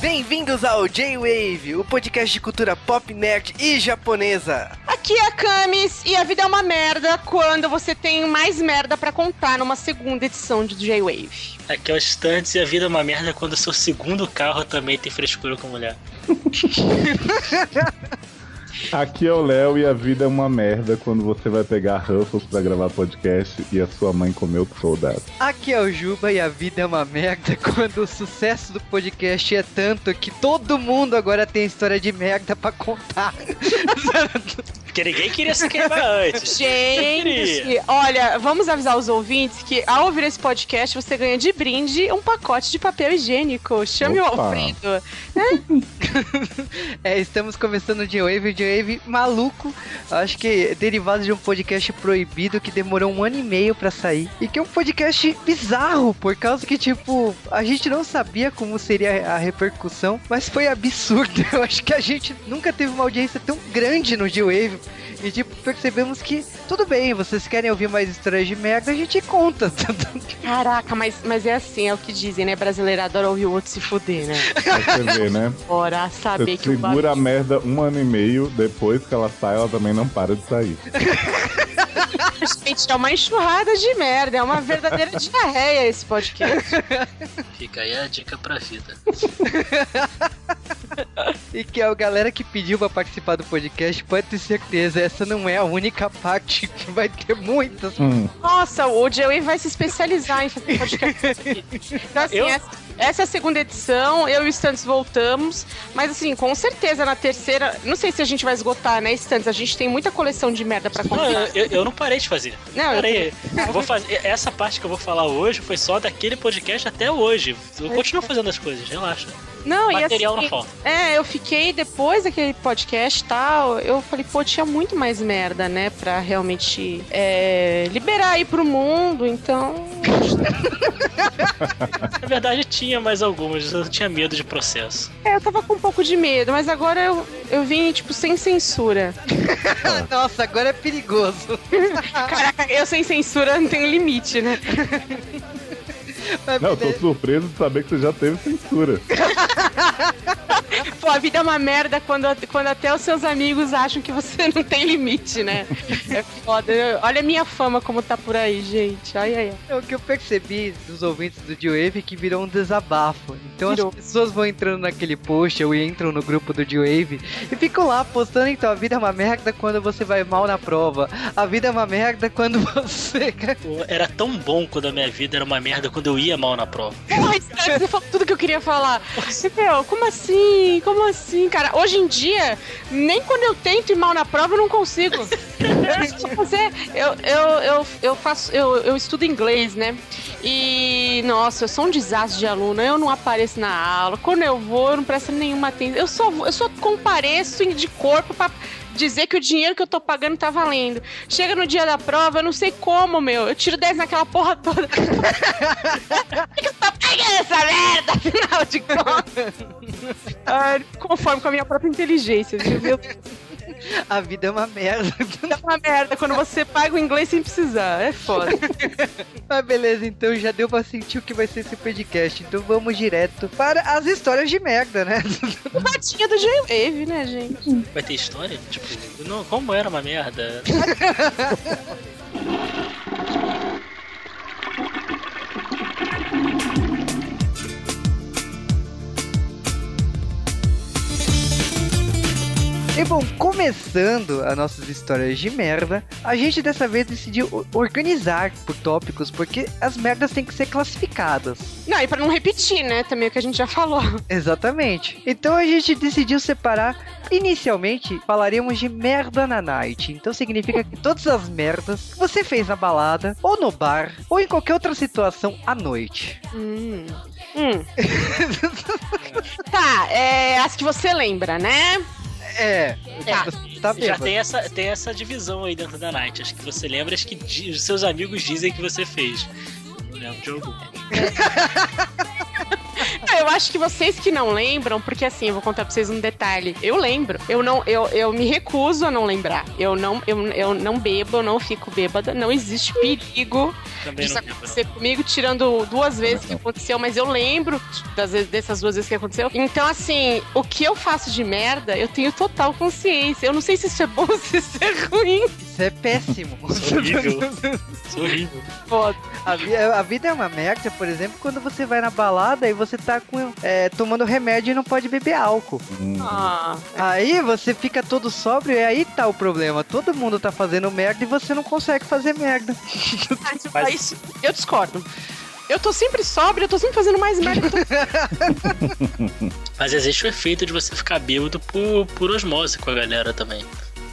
Bem-vindos ao J-Wave, o podcast de cultura pop, nerd e japonesa. Aqui é a Camis e a vida é uma merda quando você tem mais merda pra contar numa segunda edição de J-Wave. Aqui é o Stunts e a vida é uma merda quando o seu segundo carro também tem frescura com mulher. Aqui é o Léo e a vida é uma merda quando você vai pegar Ruffles pra gravar podcast e a sua mãe comeu todas. Aqui é o Juba e a vida é uma merda quando o sucesso do podcast é tanto que todo mundo agora tem história de merda pra contar. Porque ninguém queria se queimar antes. Gente, olha, vamos avisar os ouvintes que ao ouvir esse podcast você ganha de brinde um pacote de papel higiênico. Chame Opa. o Alfredo. É, estamos começando o J-Wave, J-Wave maluco. Acho que derivado de um podcast proibido que demorou um ano e meio pra sair. E que é um podcast bizarro, por causa que, tipo, a gente não sabia como seria a repercussão, mas foi absurdo. Eu acho que a gente nunca teve uma audiência tão grande no J-Wave. E, tipo, percebemos que, tudo bem, vocês querem ouvir mais histórias de merda, a gente conta. Caraca, mas, mas é assim, é o que dizem, né? Brasileiro adora ouvir o outro se fuder, né? Pra você ver, né? Bora saber Você que o segura a bagulho- merda um ano e meio, depois que ela sai, ela também não para de sair. Gente, é uma enxurrada de merda, é uma verdadeira diarreia esse podcast. Fica aí a dica pra vida. E que a galera que pediu pra participar do podcast pode ter certeza, essa não é a única parte que vai ter muitas. Hum, Nossa, o Joey vai se especializar em fazer podcast. Então, assim, Eu? essa, essa é a segunda edição, eu e o Stantes voltamos, mas assim, com certeza na terceira, não sei se a gente vai esgotar, né, Stantes? A gente tem muita coleção de merda pra contar. eu, eu- eu não parei de fazer. Não, Parei. Eu vou fazer. Essa parte que eu vou falar hoje foi só daquele podcast até hoje. Eu continuo fazendo as coisas, relaxa. Não, Material e assim, não falta. É, eu fiquei depois daquele podcast e tal, eu falei, pô, tinha muito mais merda, né, pra realmente é, liberar aí pro mundo, então. Na verdade, tinha mais algumas, eu tinha medo de processo. É, eu tava com um pouco de medo, mas agora eu, eu vim, tipo, sem censura. Nossa, agora é perigoso. Caraca, eu sem censura não tenho limite, né? Mas Não, eu tô beleza. surpreso de saber que você já teve censura. Pô, a vida é uma merda quando, quando até os seus amigos acham que você não tem limite, né? É foda. Olha a minha fama como tá por aí, gente. Ai, ai, ai. É o que eu percebi dos ouvintes do J-Wave é que virou um desabafo. Então Virou. as pessoas vão entrando naquele post ou entram no grupo do J-Wave e ficam lá postando então a vida é uma merda quando você vai mal na prova. A vida é uma merda quando você. Pô, Era tão bom quando a minha vida era uma merda quando eu ia mal na prova. Você falou tudo que eu queria falar. Meu, como assim? Como assim, cara? Hoje em dia, nem quando eu tento ir mal na prova, eu não consigo. Fazer, eu, eu, eu, eu faço, eu, eu estudo inglês, né? E, nossa, eu sou um desastre de aluno. Eu não apareço na aula. Quando eu vou, eu não presto nenhuma atenção. Eu só, eu só compareço de corpo pra dizer que o dinheiro que eu tô pagando tá valendo. Chega no dia da prova, eu não sei como, meu. Eu tiro 10 naquela porra toda. Por que eu tô pagando essa merda, afinal de contas? Ah, conforme com a minha própria inteligência, viu? Meu Deus, A vida é uma merda. é uma merda quando você paga o inglês sem precisar. É foda. Mas beleza, então já deu pra sentir o que vai ser esse podcast. Então vamos direto para as histórias de merda, né? Patinha do J-Wave, né, gente? Vai ter história? Tipo, não, como era uma merda? bom, começando as nossas histórias de merda, a gente dessa vez decidiu organizar por tópicos, porque as merdas têm que ser classificadas. Não, e pra não repetir, né? Também o que a gente já falou. Exatamente. Então a gente decidiu separar. Inicialmente, falaríamos de merda na night. Então significa que todas as merdas que você fez na balada, ou no bar, ou em qualquer outra situação à noite. Hum. Hum. tá, é as que você lembra, né? É, Tá. você tá Já tem essa, tem essa divisão aí dentro da Night. Acho que você lembra, acho que os seus amigos dizem que você fez. Eu não lembro de algum. eu acho que vocês que não lembram, porque assim, eu vou contar pra vocês um detalhe. Eu lembro. Eu não, eu, eu me recuso a não lembrar. Eu não, eu, eu não bebo, eu não fico bêbada. Não existe perigo Também disso não acontecer comigo, tirando duas vezes que aconteceu, mas eu lembro das, vezes- dessas duas vezes que aconteceu. Então, assim, o que eu faço de merda, eu tenho total consciência. Eu não sei se isso é bom ou se isso é ruim. Isso é péssimo. Isso é horrível. Isso é horrível. Foda. A, a vida é uma merda, por exemplo, quando você vai na balada e você tá com, é, tomando remédio e não pode beber álcool. Hum. Ah, Aí você fica todo sóbrio e aí tá o problema. Todo mundo tá fazendo merda e você não consegue fazer merda. mas, Mas- isso- eu discordo. Eu tô sempre sóbrio, eu tô sempre fazendo mais merda. Mas existe o efeito de você ficar bêbado por, por osmose com a galera também.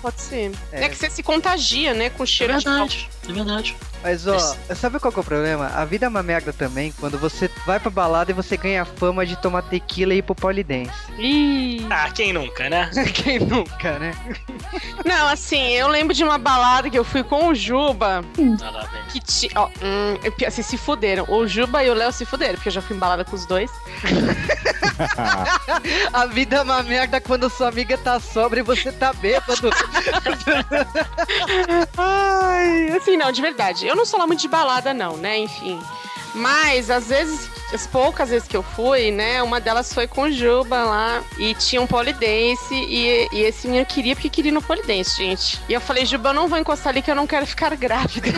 Pode ser. É. É. que você se contagia, né? Com o É cheiro de álcool. verdade, é verdade. Mas ó, sabe qual que é o problema? A vida é uma merda também quando você vai pra balada e você ganha a fama de tomar tequila e ir pro polidense. Ih. Ah, quem nunca, né? Quem nunca, né? Não, assim, eu lembro de uma balada que eu fui com o Juba, lá vem. que tinha. Ó, hum, assim, se fuderam. O Juba e o Léo se fuderam, porque eu já fui em balada com os dois. A vida é uma merda quando sua amiga tá sobra e você tá bêbado. Ai, assim, não, de verdade. Eu não sou lá muito de balada, não, né? Enfim. Mas, às vezes, as poucas vezes que eu fui, né? Uma delas foi com o Juba lá e tinha um polidense. E, e esse menino queria porque queria ir no polidense, gente. E eu falei, Juba, eu não vou encostar ali que eu não quero ficar grávida.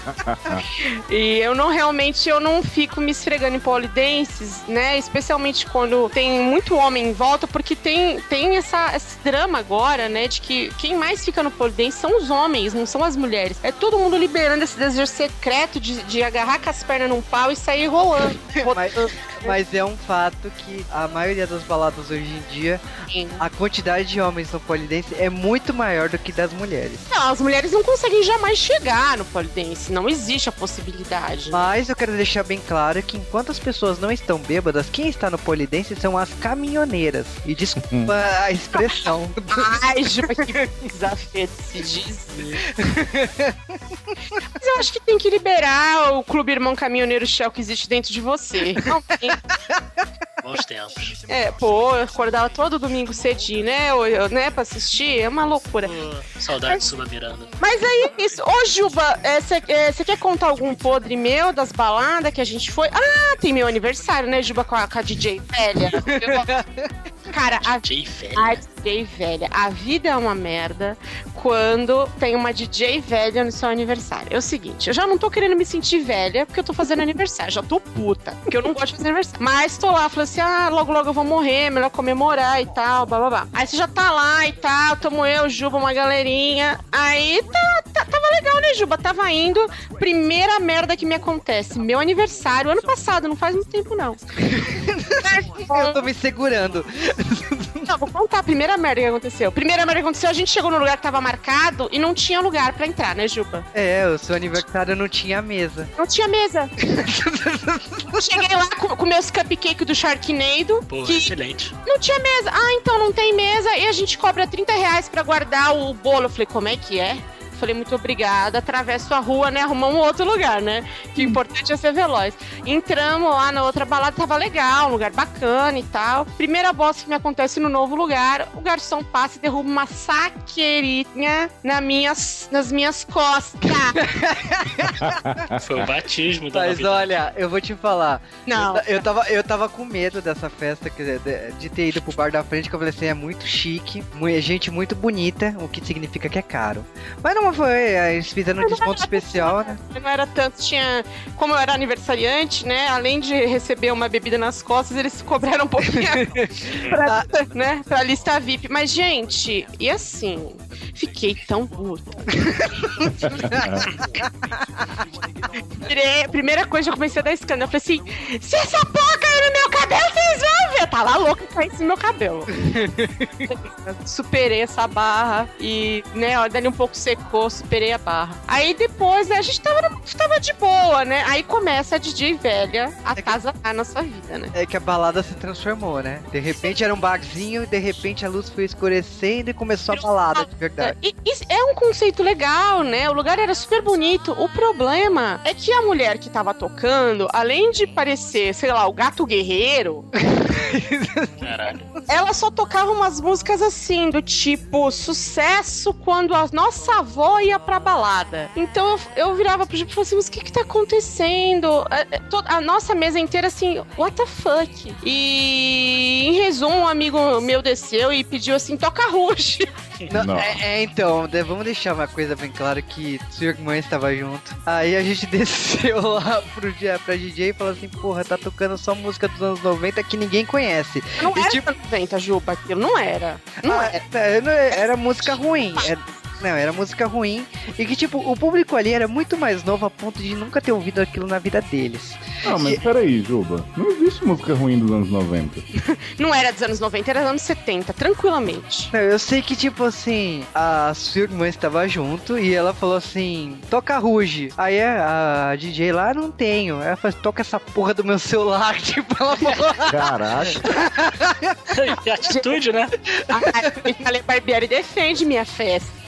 e eu não realmente, eu não fico me esfregando em polidenses, né? Especialmente quando tem muito homem em volta, porque tem, tem essa, esse drama agora, né? De que quem mais fica no polidense são os homens, não são as mulheres. É todo mundo liberando esse desejo secreto de, de agarrar com as pernas num pau e sair rolando. mas, mas é um fato que a maioria das baladas hoje em dia, a quantidade de homens no polidense é muito maior do que das mulheres. Não, as mulheres não conseguem jamais chegar no polidense. Não existe a possibilidade. Mas eu quero deixar bem claro que enquanto as pessoas não estão bêbadas, quem está no polidense são as caminhoneiras. E desculpa a expressão. Ai, Juba, que desafio de se dizer. Mas eu acho que tem que liberar o Clube Irmão Caminhoneiro Shell que existe dentro de você. Bons tempos. É, pô, eu acordava todo domingo cedinho, né? Eu- né, pra assistir, é uma loucura. Saudade de Sula Miranda. Mas aí, isso. Ô, Juba, você quer contar algum podre meu das baladas que a gente foi? Ah, tem meu aniversário, né, Juba, com a, com a DJ velha. Cara, a Jay velho. A DJ velha. A vida é uma merda quando tem uma DJ velha no seu aniversário. É o seguinte, eu já não tô querendo me sentir velha porque eu tô fazendo aniversário. Já tô puta, porque eu não gosto de fazer aniversário. Mas tô lá, falei assim: ah, logo logo eu vou morrer, melhor comemorar e tal, blá blá blá. Aí você já tá lá e tal, tamo eu, Juba, uma galerinha. Aí tá, tá- tava legal, né, Juba? Tava indo. Primeira merda que me acontece: meu aniversário, ano passado, não faz muito tempo não. Eu tô me segurando. Não, vou contar a primeira merda que aconteceu. Primeira merda que aconteceu, a gente chegou no lugar que tava marcado e não tinha lugar pra entrar, né, Juba? É, o seu aniversário não tinha mesa. Não tinha mesa. Cheguei lá com, com meus cupcakes do Sharknado, Pô, que excelente. não tinha mesa. Ah, então não tem mesa e a gente cobra 30 reais pra guardar o bolo. Eu falei, como é que é? Falei, muito obrigada. Atravesso a rua, né? Arrumar um outro lugar, né? Que o importante é ser veloz. Entramos lá na outra balada, tava legal, um lugar bacana e tal. Primeira bosta que me acontece no novo lugar, o garçom passa e derruba uma saqueirinha na minhas, nas minhas costas. Foi o batismo da Mas novidade. olha, eu vou te falar. Não. Eu, eu tava, eu tava com medo dessa festa, quer dizer, de, de ter ido pro bar da frente, que eu falei assim, é muito chique, gente muito bonita, o que significa que é caro. Mas não foi, eles fizeram um desconto especial, né? Não era tanto, tinha. Como eu era aniversariante, né? Além de receber uma bebida nas costas, eles cobraram um pouquinho pra, né, pra lista VIP. Mas, gente, e assim, fiquei tão puta. Primeira coisa, eu comecei a dar escândalo. Eu falei assim: se essa porra cair no meu cabelo, vocês vão ver! eu tava louca pra cair no meu cabelo. superei essa barra e, né, ó, dali um pouco secou, superei a barra. Aí depois, né, a gente tava, tava de boa, né? Aí começa a DJ velha a É que- casa a nossa vida, né? É que a balada se transformou, né? De repente era um barzinho, de repente a luz foi escurecendo e começou a balada de verdade. E, e é um conceito legal, né? O lugar era super bonito. O problema é que a mulher que tava tocando, além de parecer, sei lá, o gato guerreiro, Caralho. ela só tocava umas músicas assim, do tipo sucesso quando a nossa avó ia pra balada. Então eu, eu virava pro Jupe e falava assim, mas o que que tá acontecendo? A, a- to- a nossa mesa inteira assim, what the fuck? E em resumo, um amigo meu desceu e pediu assim, toca Ruge. Não. É, é, então, vamos deixar uma coisa bem clara que sua irmã estava junto. Aí a gente desceu lá pro, dia- pra DJ e falou assim, porra, tá tocando só música dos anos 90 que ninguém conhece. Não E era tipo- 90, Juba, aquilo não era. Não Ah, era. é, não, era música ruim. Era- não, era música ruim. E que, tipo, o público ali era muito mais novo a ponto de nunca ter ouvido aquilo na vida deles. Ah, mas peraí, Juba. Não existe música ruim dos anos 90. Não era dos anos 90, era dos anos 70, tranquilamente. Não, eu sei que, tipo assim, a sua irmã estava junto e ela falou assim: toca Ruge. Aí a, a DJ lá, não tenho. Ela falou: toca essa porra do meu celular. Tipo, ela falou. Caraca. Que atitude, né? A Itália Barbieri defende minha festa.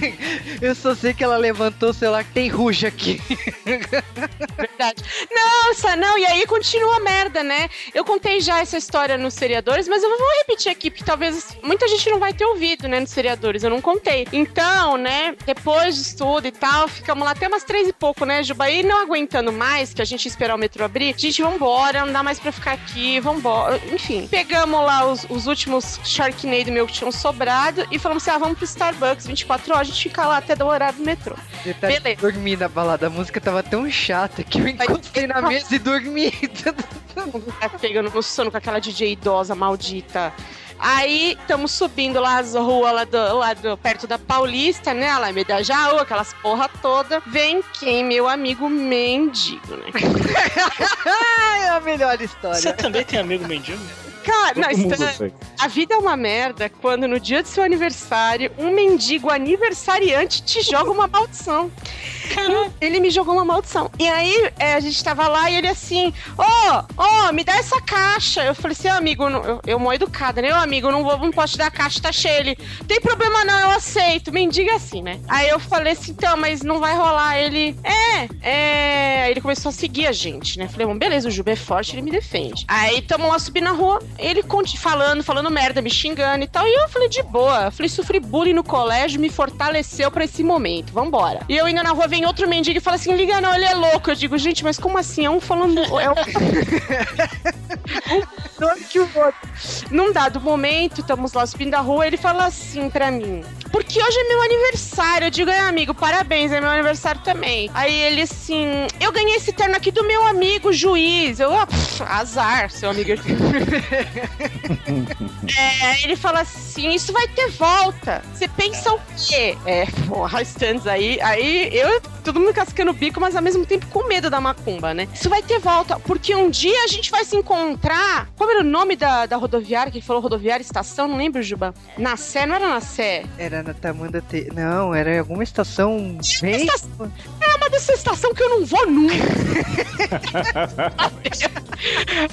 Eu só sei que ela levantou o celular que tem Ruge aqui. Verdade. Nossa, não, e aí continua a merda, né? Eu contei já essa história nos seriadores, mas eu vou repetir aqui, porque talvez muita gente não vai ter ouvido, né, nos seriadores, eu não contei. Então, né, depois disso tudo e tal, ficamos lá até umas três e pouco, né, Jubaí, não aguentando mais, que a gente ia esperar o metrô abrir, gente, vambora, não dá mais pra ficar aqui, vambora. Enfim, pegamos lá os, os últimos Sharknado meu que tinham sobrado e falamos assim, ah, vamos pro Starbucks, 24 horas, gente fica lá até o horário do metrô. Detalhe, Beleza. dormi na balada. A música tava tão chata que eu encostei na mesa e dormi. tá pegando no sono com aquela DJ idosa maldita. Aí estamos subindo lá as ruas lá, do, lá do, perto da Paulista, né? Lá em Medajaú, aquelas porra toda. Vem quem? Meu amigo mendigo, né? É a melhor Você história. também tem amigo mendigo? Cara, não, Todo tem. a vida é uma merda quando no dia do seu aniversário, um mendigo aniversariante te joga uma maldição. Ele me jogou uma maldição. E aí é, a gente tava lá e ele assim, ô, ô, me dá essa caixa. Eu falei assim, "Ô, amigo, eu, eu mó educada, né? Ô, amigo, não, vou, não posso te dar a caixa, tá cheio. Ele, tem problema não, eu aceito. Mendiga assim, né? Aí eu falei assim, então, mas não vai rolar. Ele, é, é. Aí ele começou a seguir a gente, né? Falei, bom, beleza, o Juba é forte, ele me defende. Aí tamo lá subindo na rua, ele falando, falando merda, me xingando e tal. E eu falei, de boa. Falei, sofri bullying no colégio, me fortaleceu pra esse momento. Vambora. E eu indo na rua, vem outro mendigo e fala assim: liga não, ele é louco. Eu digo, gente, mas como assim? É um falando. É um... que o outro. Num dado momento, estamos lá subindo a rua, ele fala assim pra mim. Porque hoje é meu aniversário. Eu digo, é amigo, parabéns, é meu aniversário também. Aí ele assim, eu ganhei esse terno aqui do meu amigo juiz. Eu, ah, pff, azar, seu amigo. é, ele fala assim, isso vai ter volta. Você pensa o quê? É, porra, stands aí. Aí eu, todo mundo cascando o bico, mas ao mesmo tempo com medo da macumba, né? Isso vai ter volta, porque um dia a gente vai se encontrar. Qual era o nome da, da rodoviária que ele falou? Rodoviária estação? Não lembro, Juba. Na Sé, não era na Sé? Era na Tamanda T. Não, era em alguma estação bem. Estação- É uma dessa estação que eu não vou nunca.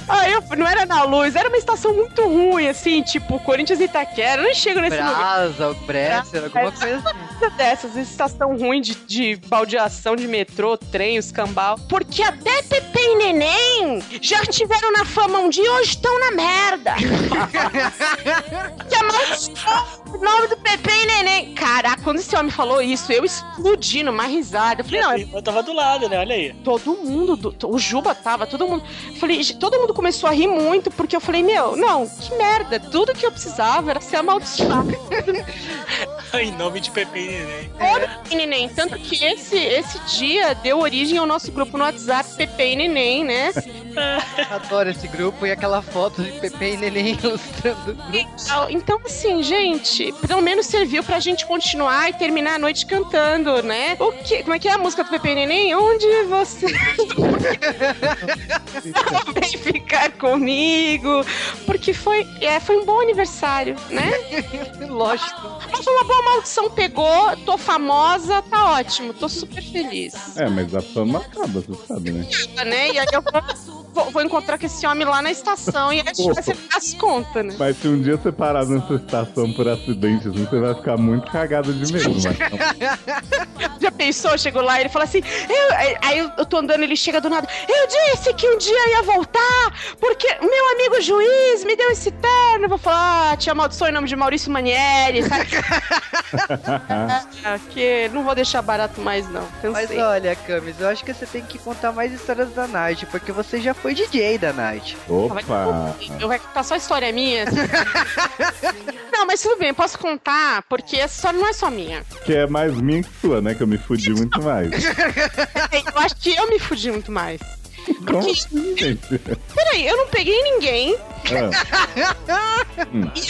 Aí eu, não era na luz, era uma estação muito ruim, assim, tipo Corinthians e Itaquera. Eu não chego nesse lugar. Brasa, o Bresser, alguma coisa assim. Dessas, estação ruim de, de baldeação de metrô, trem, os cambal. Porque até Pepe e Neném já estiveram na fama um dia e hoje estão na merda. que amaldiçoou o nome do Pepe e Neném. Caraca, quando esse homem falou isso, eu explodi numa risada. Eu falei, não, Eu tava do lado, né? Olha aí. todo mundo, do- o Juba tava, todo mundo. Falei, todo mundo começou a rir muito, porque eu falei, meu, não, que merda, tudo que eu precisava era ser amaldiçoado. em nome de Pepe e Neném. E neném, tanto que esse, esse dia deu origem ao nosso grupo no WhatsApp, Pepe e Neném, né? Adoro esse grupo e aquela foto de Pepe e Neném ilustrando o grupo. Então, Então, assim, gente, pelo menos serviu pra gente continuar e terminar a noite cantando, né? O que, como é que é a música do Pepe Neném? Onde você vem ficar comigo? Porque foi, é, foi um bom aniversário, né? Lógico. Mas uma boa maldição pegou, tô famosa, tá ótimo, tô super feliz. É, mas a fama acaba, você sabe, né? Né? E aí eu vou, vou- encontrar com esse homem lá na estação e a gente vai se dar as contas, né? Mas se um dia você parar nessa estação por acidente, assim, você vai ficar muito cagado de medo. Mas Já pensou? Chegou lá e ele fala assim: eu, aí- aí eu, tô andando, ele chega do nada. Eu disse que um dia ia voltar, porque meu amigo juiz me deu esse terno. Eu vou falar, ah, te amaldiçoou em nome de Maurício Manieri, sabe? Ah, que não vou deixar barato mais, não. Mas Cansei. olha, Camis, eu acho que você tem que contar mais histórias da Night, porque você já foi DJ da Night. Opa! Eu vou contar só história minha. não, mas tudo bem, posso contar, porque essa história não é só minha. Que é mais minha que sua, né? Que eu me fudi muito mais. Eu acho que eu me fudi muito mais. Como assim? Peraí, eu não peguei ninguém, Ah,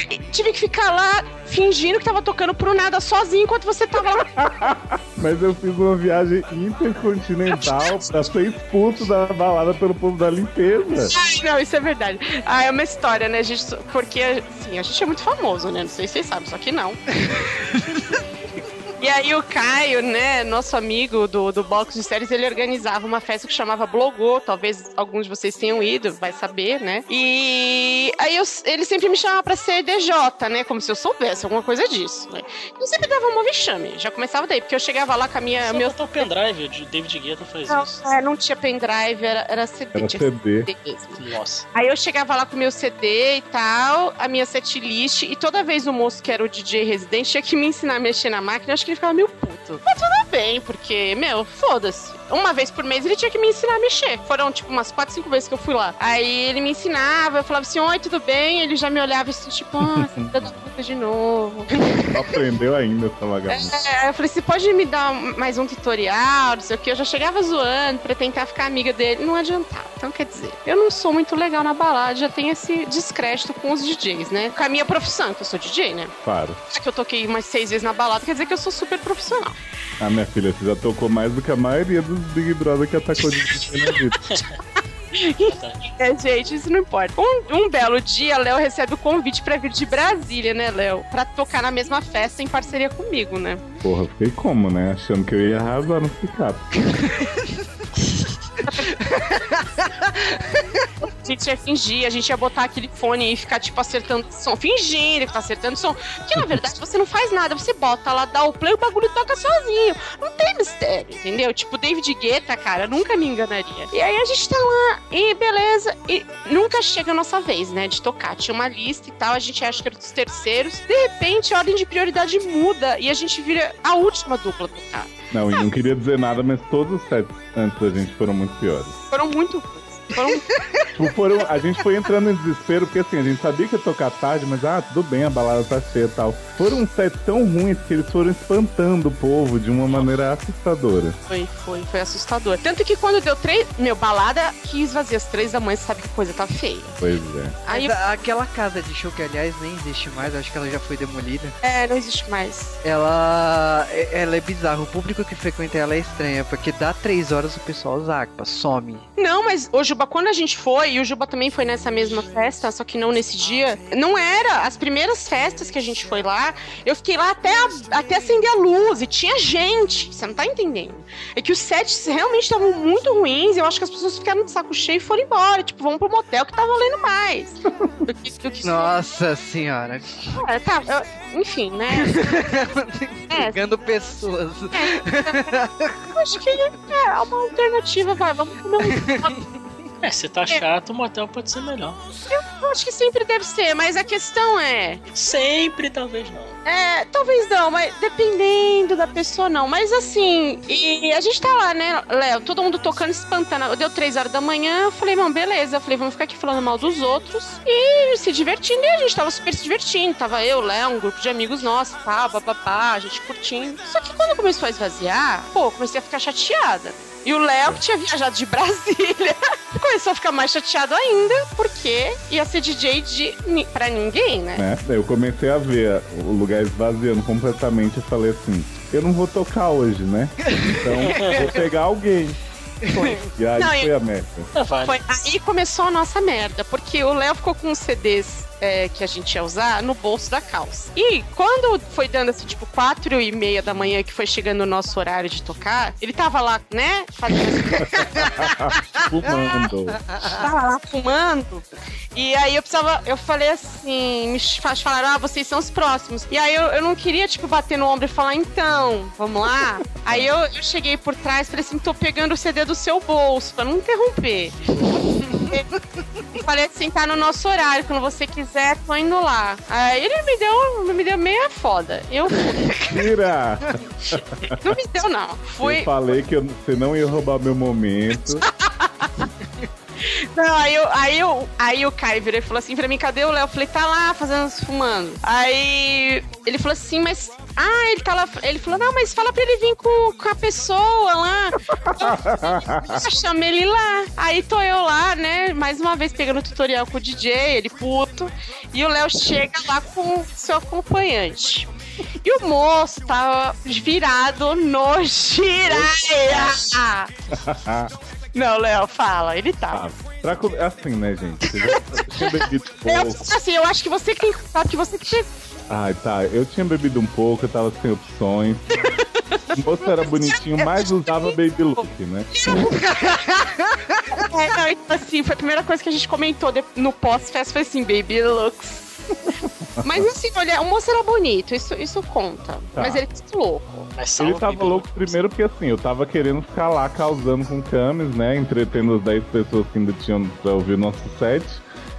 E tive que ficar lá fingindo que tava tocando pro nada sozinho enquanto você tava lá. mas eu fiz uma viagem intercontinental pra ser expulso da balada pelo povo da limpeza. Ai, não, isso é verdade. Ah, é uma história, né, gente? Porque, assim, a gente é muito famoso, né? Não sei se vocês sabem, só que não. E aí o Caio, né, nosso amigo do, do Box de Séries, ele organizava uma festa que chamava Blogô, talvez alguns de vocês tenham ido, vai saber, né? E aí eu- ele sempre me chamava pra ser DJ, né, como se eu soubesse alguma coisa disso, né? Eu sempre dava um vexame, já começava daí, porque eu chegava lá com a minha... Só meu... botar o pendrive, de David Guetta faz Não, isso. é, não tinha pendrive, era, era CD. Era tinha CD. CD mesmo. Nossa. Aí eu chegava lá com o meu CD e tal, a minha setlist, e toda vez o moço que era o DJ residente tinha que me ensinar a mexer na máquina, acho que ele ficava meio puto. Mas tudo bem, porque, meu, foda-se. Uma vez por mês ele tinha que me ensinar a mexer. Foram, tipo, umas 4, 5 vezes que eu fui lá. Aí ele me ensinava, eu falava assim, oi, tudo bem? Ele já me olhava assim, tipo, ah, da puta de novo. Aprendeu ainda essa vagabunda. É, eu falei, você pode me dar mais um tutorial, não sei o que. Eu já chegava zoando pra tentar ficar amiga dele. Não adiantava. Então, quer dizer, eu não sou muito legal na balada, já tenho esse descrédito com os DJs, né? Com a minha profissão, que eu sou DJ, né? Claro. Já que eu toquei umas seis vezes na balada, quer dizer que eu sou super profissional. Ah, minha filha, você já tocou mais do que a maioria dos Big Brother que atacou de. É, gente, isso não importa. Um, um belo dia, Léo recebe o convite pra vir de Brasília, né, Léo? Pra tocar na mesma festa em parceria comigo, né? Porra, fiquei como, né? Achando que eu ia arrasar no picape. A gente ia fingir, a gente ia botar aquele fone e ficar, tipo, acertando som, fingindo que tá acertando som. Que na verdade você não faz nada, você bota lá, dá o play, o bagulho toca sozinho. Não tem mistério, entendeu? Tipo, David Guetta, cara, nunca me enganaria. E aí a gente tá lá, e beleza, e nunca chega a nossa vez, né, de tocar. Tinha uma lista e tal, a gente acha que era dos terceiros. De repente, a ordem de prioridade muda e a gente vira a última dupla a tocar. Não, e não queria dizer nada, mas todos os sets antes da gente foram muito piores. Foram muito. Foram foram, a gente foi entrando em desespero, porque assim, a gente sabia que ia tocar tarde, mas ah, tudo bem, a balada tá cheia e tal. Foram uns sets tão ruins que eles foram espantando o povo de uma maneira assustadora. Foi, foi, foi assustador. Tanto que quando deu três. Meu, balada que esvazia às três da manhã, você sabe que coisa tá feia. Pois é. Aí, Mas aquela casa de show, que aliás nem existe mais, acho que ela já foi demolida. é, não existe mais. Ela, é- ela é bizarra. O público que frequenta ela é estranha, porque dá três horas o pessoal zaca, some. Não, mas o Juba, quando a gente foi, e o Juba também foi nessa mesma festa, só que não nesse dia, não era. As primeiras festas que a gente foi lá, eu fiquei lá até, a- até acender a luz, e tinha gente. Você não tá entendendo? É que os sets realmente estavam muito ruins, eu acho que as pessoas ficaram de saco cheio e foram embora. Tipo, vamos pro motel que tá valendo mais. Do que, do que Nossa senhora. É, tá, eu- enfim, né? É, Pegando pessoas. eu acho que é uma alternativa, vai, vamos comer um. É, se tá chato, o motel pode ser melhor. Eu acho que sempre deve ser, mas a questão é. Sempre, talvez não. É, talvez não, mas dependendo da pessoa, não. Mas assim, e a gente tá lá, né, Léo? Todo mundo tocando, espantando. Deu três horas da manhã, eu falei, não, beleza. Eu falei, vamos ficar aqui falando mal dos outros e se divertindo. E a gente tava super se divertindo. Tava eu, Léo, um grupo de amigos nossos, tá, papapá, a gente curtindo. Só que quando começou a esvaziar, pô, comecei a ficar chateada. E o Léo, que tinha viajado de Brasília, começou a ficar mais chateado ainda, porque ia ser DJ de, pra ninguém, né? né? Daí Eu comecei a ver o lugar esvaziando completamente e falei assim: eu não vou tocar hoje, né? Então vou pegar alguém. E aí Não, foi a merda. É. Foi aí começou a nossa merda, porque o Léo ficou com os CDs é, que a gente ia usar no bolso da calça. E quando foi dando assim, tipo, quatro e meia da manhã, que foi chegando o nosso horário de tocar, ele tava lá, né, fazendo Fumando. tava lá fumando. E aí eu precisava, eu falei assim, me fa- falaram, ah, vocês são os próximos. E aí eu, eu não queria, tipo, bater no ombro e falar, então, vamos lá. Aí eu, eu cheguei por trás e falei assim, tô pegando o CD do seu bolso, pra não interromper. falei assim, tá no nosso horário, quando você quiser, tô indo lá. Aí ele me deu, me deu meia foda. Eu Tira! não me deu, não. Fui. Eu falei que eu- você não ia roubar meu momento. Não, aí, eu, aí, eu, aí o Caio virou e falou assim pra mim, cadê o Léo? Eu falei, tá lá, fazendo, fumando. Aí ele falou assim, mas... Ah, ele tá lá... Ele falou, não, mas fala pra ele vir com, com a pessoa lá. Eu chamei ele lá. Aí tô eu lá, né, mais uma vez pegando tutorial com o DJ, ele puto. E o Léo chega lá com seu acompanhante. E o moço tava virado no giraia. Não, Léo, fala, ele tá. Ah, pra assim, né, gente? Eu já tinha bebido Eu, pouco. assim, eu acho que você que tem que você que. Ai, tá. Eu tinha bebido um pouco, eu tava sem opções. O moço era bonitinho, mas usava baby look, né? É, não, então, assim, foi a primeira coisa que a gente comentou no pós-festa, foi assim, baby looks. Mas assim, olha, o moço era bonito, isso, isso conta. Tá. Mas ele tá louco. Ele tava louco primeiro porque assim, eu tava querendo ficar lá causando com camis, né? Entretendo as 10 pessoas que ainda tinham pra ouvir o nosso set.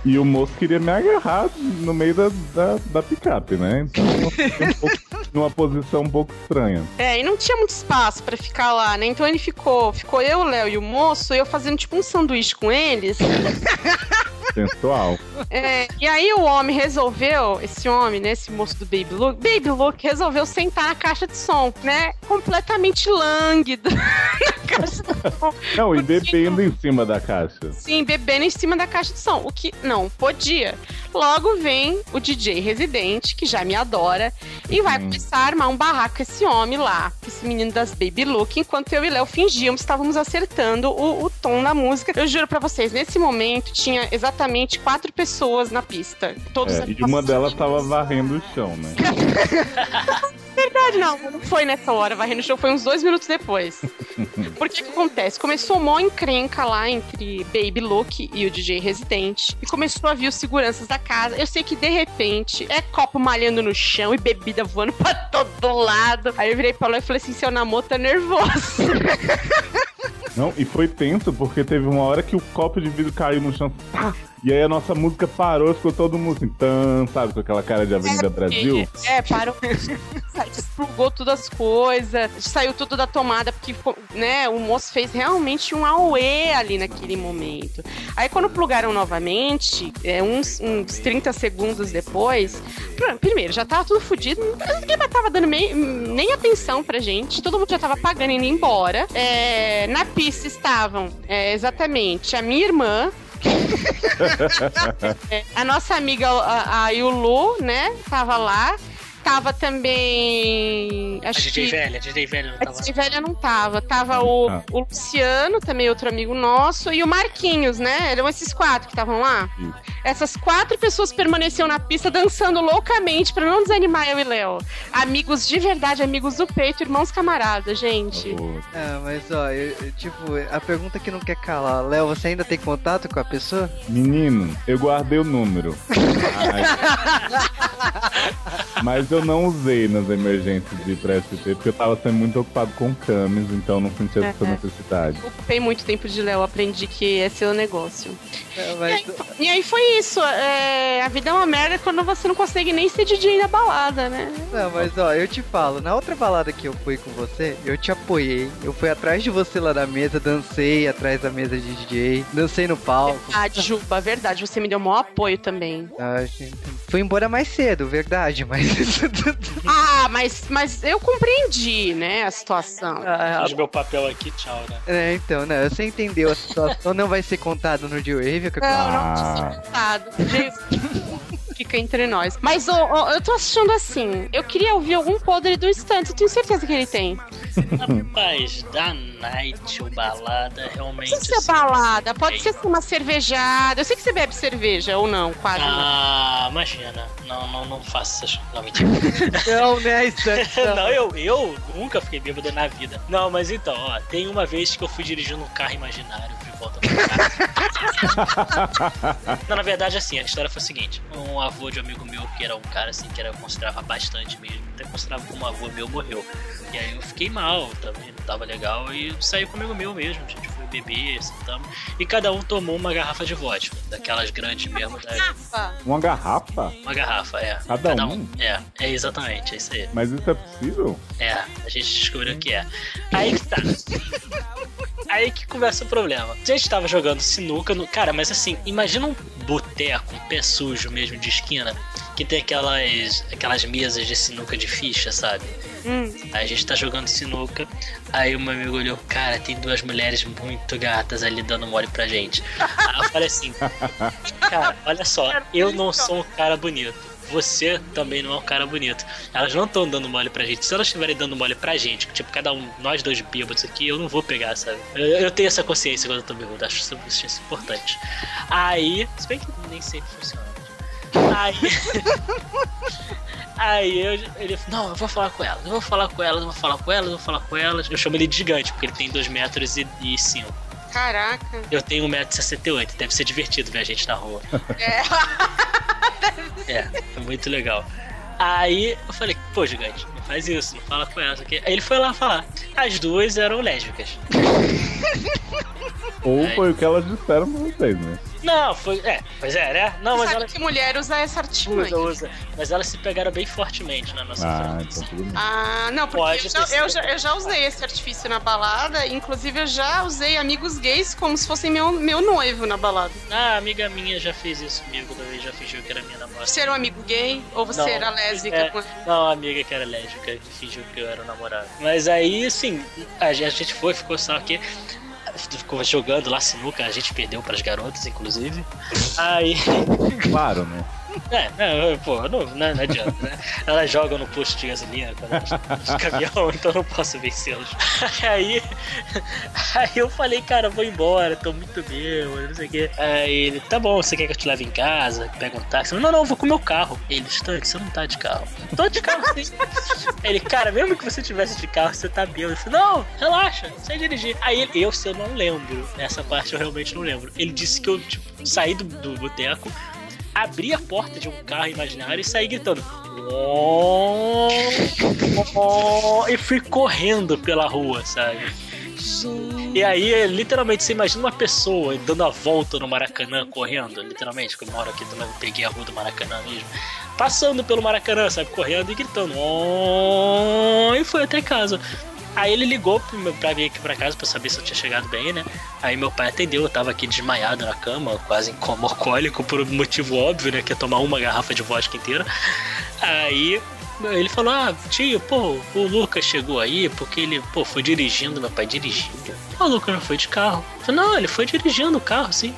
E o moço queria me agarrar no meio da, da, da picape, né? Então eu fiquei um pouco, numa posição um pouco estranha. É, e não tinha muito espaço pra ficar lá, né? Então ele ficou, ficou eu, o Léo e o moço, eu fazendo tipo um sanduíche com eles. Sensual. É, e aí o homem resolveu, esse homem, né, esse moço do Baby Look, Baby Look resolveu sentar na caixa de som, né? Completamente lânguido na caixa de som. Não, e bebendo em cima da caixa. Sim, bebendo em cima da caixa de som, o que não podia. Logo vem o DJ residente, que já me adora, e vai Hum. começar a armar um barraco com esse homem lá, com esse menino das Baby Look, enquanto eu e Léo fingíamos estávamos acertando o, o tom da música. Eu juro pra vocês, nesse momento tinha exatamente quatro pessoas na pista. Todos É, e uma delas tava varrendo o chão, né? verdade, não. Não foi nessa hora. Varrendo o show foi uns dois minutos depois. Por que acontece? Começou uma encrenca lá entre Baby Look e o DJ Residente. E começou a vir os seguranças da casa. Eu sei que de repente é copo malhando no chão e bebida voando pra todo lado. Aí eu virei pra lá e falei assim: seu namoro tá nervoso. Não, e foi tenso porque teve uma hora que o copo de vidro caiu no chão. Tá! E aí a nossa música parou, ficou todo mundo assim, tan, sabe, com aquela cara de Avenida Brasil. É, parou. Desplugou todas as coisas, saiu tudo da tomada, porque né, o moço fez realmente um auê ali naquele momento. Aí quando plugaram novamente, é, uns, uns 30 segundos depois, pr- primeiro, já tava tudo fodido, ninguém mais tava dando meio- nem atenção pra gente, todo mundo já tava pagando e indo embora. É, na pista estavam, é, exatamente, a minha irmã, é, a nossa amiga, a, a Yulu, né? Tava lá. Tava também. A Acho DJ que. velha, a DJ velha não A tava. DJ velha não tava. Tava o, Ah. o Luciano, também outro amigo nosso, e o Marquinhos, né? Eram esses quatro que estavam lá. Isso. Essas quatro pessoas permaneciam na pista dançando loucamente pra não desanimar eu e Léo. Amigos de verdade, amigos do peito, irmãos camaradas, gente. Ô, Ah, mas ó, eu- eu, tipo, a pergunta que não quer calar, Léo, você ainda tem contato com a pessoa? Menino, eu guardei o número. Mas, mas eu não usei nas emergências de pré-ST, porque eu tava sendo muito ocupado com camis, então não senti essa É. necessidade. Ocupei muito tempo de Léo, aprendi que esse é o negócio. É, E mas, aí, e aí foi isso. É, a vida é uma merda quando você não consegue nem ser DJ na balada, né? Não, mas ó, eu te falo, na outra balada que eu fui com você, eu te apoiei. Eu fui atrás de você lá na mesa, dancei atrás da mesa de DJ, dancei no palco. Verdade, Juba, verdade. Você me deu maior apoio também. Ah, gente, fui embora mais cedo, verdade, mas. Ah, mas, mas eu compreendi, né, a situação. Ah, Fiz meu papel aqui, tchau, né? é, então, né? Você entendeu a situação, não vai ser contado no D-Wave. que eu- Não, não Ah. tinha contado. Gente, Fica entre nós. Mas ô, ô, eu tô achando assim. Eu queria ouvir algum podre do instante. Eu tenho certeza que ele tem. Rapaz, da night ou balada, Não realmente. precisa ser assim, balada, pode é- ser assim, uma cervejada. Eu sei que você bebe cerveja ou não, quase. não. Ah, imagina. Não, não, não faça essas Não, mentira. Não, né, instante. não, eu, eu nunca fiquei bêbado na vida. Não, mas então, ó, tem uma vez que eu fui dirigindo um carro imaginário volta. Não, na verdade, assim, a história foi a seguinte: um avô de um amigo meu, que era um cara assim, que era, eu considerava bastante mesmo, até considerava como um avô meu, morreu. E aí eu fiquei mal também, não tava legal, e saí com um amigo meu mesmo, gente sentamos, e cada um tomou uma garrafa de vodka, daquelas grandes mesmo, né? Rafa, Uma garrafa? Uma garrafa, é. Cada um? É, é exatamente, é isso aí. Mas isso é possível? É, a gente descobriu que é. Aí que tá. Aí que começa o problema. A gente tava jogando sinuca no. Cara, mas assim, imagina um boteco, um pé sujo mesmo de esquina, que tem aquelas, aquelas mesas de sinuca de ficha, sabe? Hum, a gente tá jogando sinuca, aí o meu amigo olhou, cara, tem duas mulheres muito gatas ali dando mole pra gente. Aí eu falei assim, cara, olha só, eu não sou um cara bonito. Você também não é um cara bonito. Elas não estão dando mole pra gente. Se elas estiverem dando mole pra gente, tipo, cada um, nós dois bêbados aqui, eu não vou pegar, sabe? Eu, eu tenho essa consciência quando eu tô bêbado, acho isso, isso importante. Aí, se bem que nem sempre funciona. Aí. Aí eu, ele não, eu vou falar com elas, eu vou falar com elas, eu vou falar com elas, eu vou falar com elas. Eu chamo ele de gigante, porque ele tem 2 metros e 5. caraca. Eu tenho 1,68m, deve ser divertido ver a gente na rua. É. É, é muito legal. Aí eu falei, pô, gigante, não faz isso, não fala com elas. aqui. Aí ele foi lá falar. As duas eram lésbicas. Ou Ai. foi o que elas disseram pra vocês, né? Não, foi. É, pois é, né? Não, mas Sabe elas. que mulher usa essa artimanha. Usa, usa. Mas elas se pegaram bem fortemente na nossa Ah, então tudo bem. Ah, não, porque Pode eu já, eu, já, eu já usei esse artifício na balada. Inclusive, eu já usei amigos gays como se fossem meu, meu noivo na balada. Ah, a amiga minha já fez isso comigo também, já fingiu que era minha namorada. Você era um amigo gay? Ou você Não, era lésbica? é. com- Não, a amiga que era lésbica, que fingiu que eu era o namorado. Mas aí, assim, a gente a gente foi, ficou só aqui. Ficou jogando lá sinuca, a gente perdeu pras garotas, inclusive. Aí. Claro, né? É, pô, não, não, adianta, né? Elas jogam no posto de gasolina quando caminhão, então eu não posso vencê-los. Aí, aí eu falei, cara, vou embora, tô muito bêbado, não sei o quê. Aí ele, tá bom, você quer que eu te leve em casa? Pega um táxi? Não, não, eu vou com o meu carro. Ele, Stank, você não tá de carro. Tô de carro sim. Ele, cara, mesmo que você tivesse de carro, você tá bêbado. Eu falei, não, relaxa, sei dirigir. Aí ele, eu, se eu não lembro, essa parte eu realmente não lembro. Ele disse que eu, tipo, saí do, do boteco, abri a porta de um carro imaginário e saí gritando. "Oh, oh", E fui correndo pela rua, sabe? E aí, literalmente, você imagina uma pessoa dando a volta no Maracanã, correndo, literalmente, que eu moro aqui também, peguei a rua do Maracanã mesmo. Passando pelo Maracanã, sabe, correndo e gritando. "Oh", E foi até casa. Aí ele ligou pro meu- vir aqui pra casa pra saber se eu tinha chegado bem, né? Aí meu pai atendeu, eu tava aqui desmaiado na cama, quase em coma alcoólico, por um motivo óbvio, né? Que é tomar uma garrafa de vodka inteira. Aí ele falou: Ah, tio, pô, o Lucas chegou aí porque ele, pô, foi dirigindo, meu pai dirigindo. O Lucas não foi de carro. Eu falei, não, ele foi dirigindo o carro, sim.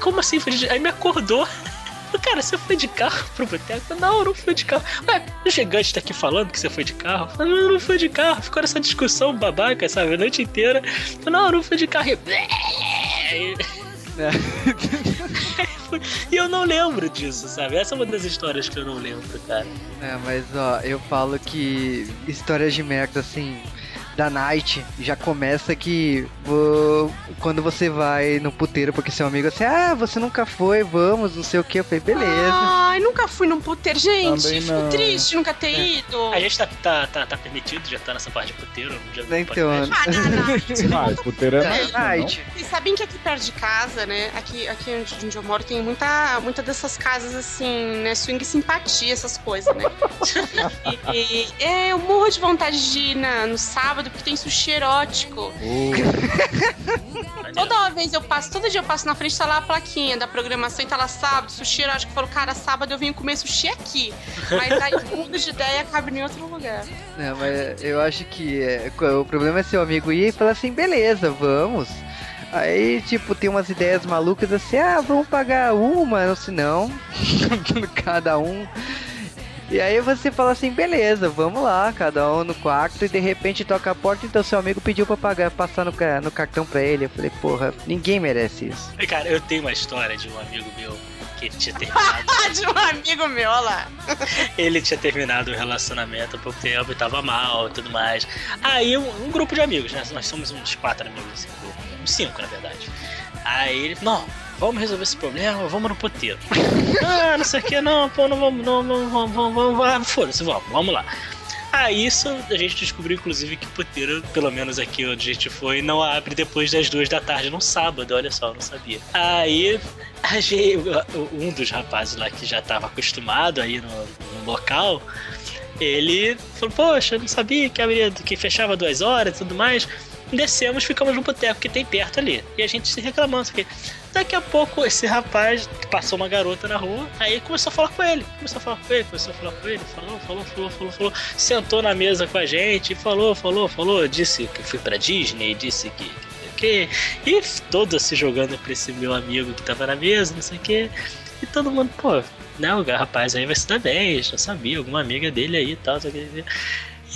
Como assim? Aí me acordou. Cara, você foi de carro pro boteco? Não, eu não fui de carro. Ué, o gigante tá aqui falando que você foi de carro? Eu, não, eu não fui de carro. Ficou nessa discussão babaca, sabe, a noite inteira. Eu, não, eu não fui de carro. E... E eu não lembro disso, sabe? Essa é uma das histórias que eu não lembro, cara. É, mas ó, eu falo que histórias de merda assim. Da night, já começa que quando você vai no puteiro porque seu amigo assim, ah, você nunca foi, vamos, não sei o que. Eu falei, beleza. Ai, nunca fui num puteiro. Gente, fico triste nunca ter ido. A gente tá, tá, tá, tá permitido, já tá nessa parte de puteiro. Já Então, podcast. Ah, não, não. Ah, puteiro é night, não? night. Vocês sabem que aqui perto de casa, né? Aqui, aqui onde, onde eu moro tem muita, muita dessas casas assim, né? Swing simpatia, essas coisas, né? e, e- é, eu morro de vontade de ir na, no sábado porque tem sushi erótico. Maneiro. Toda vez eu passo, todo dia eu passo na frente, tá lá a plaquinha da programação e tá lá sábado, sushi erótico. Eu falo, cara, sábado eu vim comer sushi aqui. Mas aí muda de ideia cabe em outro lugar. Não, mas eu acho que é, o problema é seu amigo ir e falar assim, beleza, vamos. Aí, tipo, tem umas ideias malucas assim, ah, vamos pagar uma, ou se não, cada um. E aí você fala assim, beleza, vamos lá, cada um no quarto, e de repente toca a porta, então seu amigo pediu pra pagar, passar no, no cartão pra ele. Eu falei, porra, ninguém merece isso. Cara, eu tenho uma história de um amigo meu que ele tinha terminado. Ah, de um amigo meu, olha lá. ele tinha terminado o relacionamento há pouco tempo e tava mal e tudo mais. Aí um, um grupo de amigos, né? Nós somos uns quatro amigos, assim, uns cinco na verdade. Aí ele, não, vamos resolver esse problema, vamos no puteiro. ah, não sei o que, não, pô, não vamos, não, não, vamos, vamos, vamos, ah, foda-se, vamos, vamos lá. Aí isso a gente descobriu, inclusive, que puteiro, pelo menos aqui onde a gente foi, não abre depois das duas da tarde no sábado, olha só, eu não sabia. Aí a gente, um dos rapazes lá que já tava acostumado aí no, no local, ele falou, poxa, eu não sabia que abria, que fechava duas horas e tudo mais. Descemos, ficamos no boteco que tem perto ali. E a gente se reclamando, isso aqui. Daqui a pouco, esse rapaz passou uma garota na rua, aí começou a falar com ele. Começou a falar com ele, começou a falar com ele, falou, falou, falou, falou, falou. Sentou na mesa com a gente, falou, falou, falou. Disse que fui pra Disney, disse que. que não quê. E todo se jogando pra esse meu amigo que tava na mesa, não sei o que. E todo mundo, pô, né, o rapaz aí vai se dar bem, já sabia, alguma amiga dele aí e tal, não sei o que.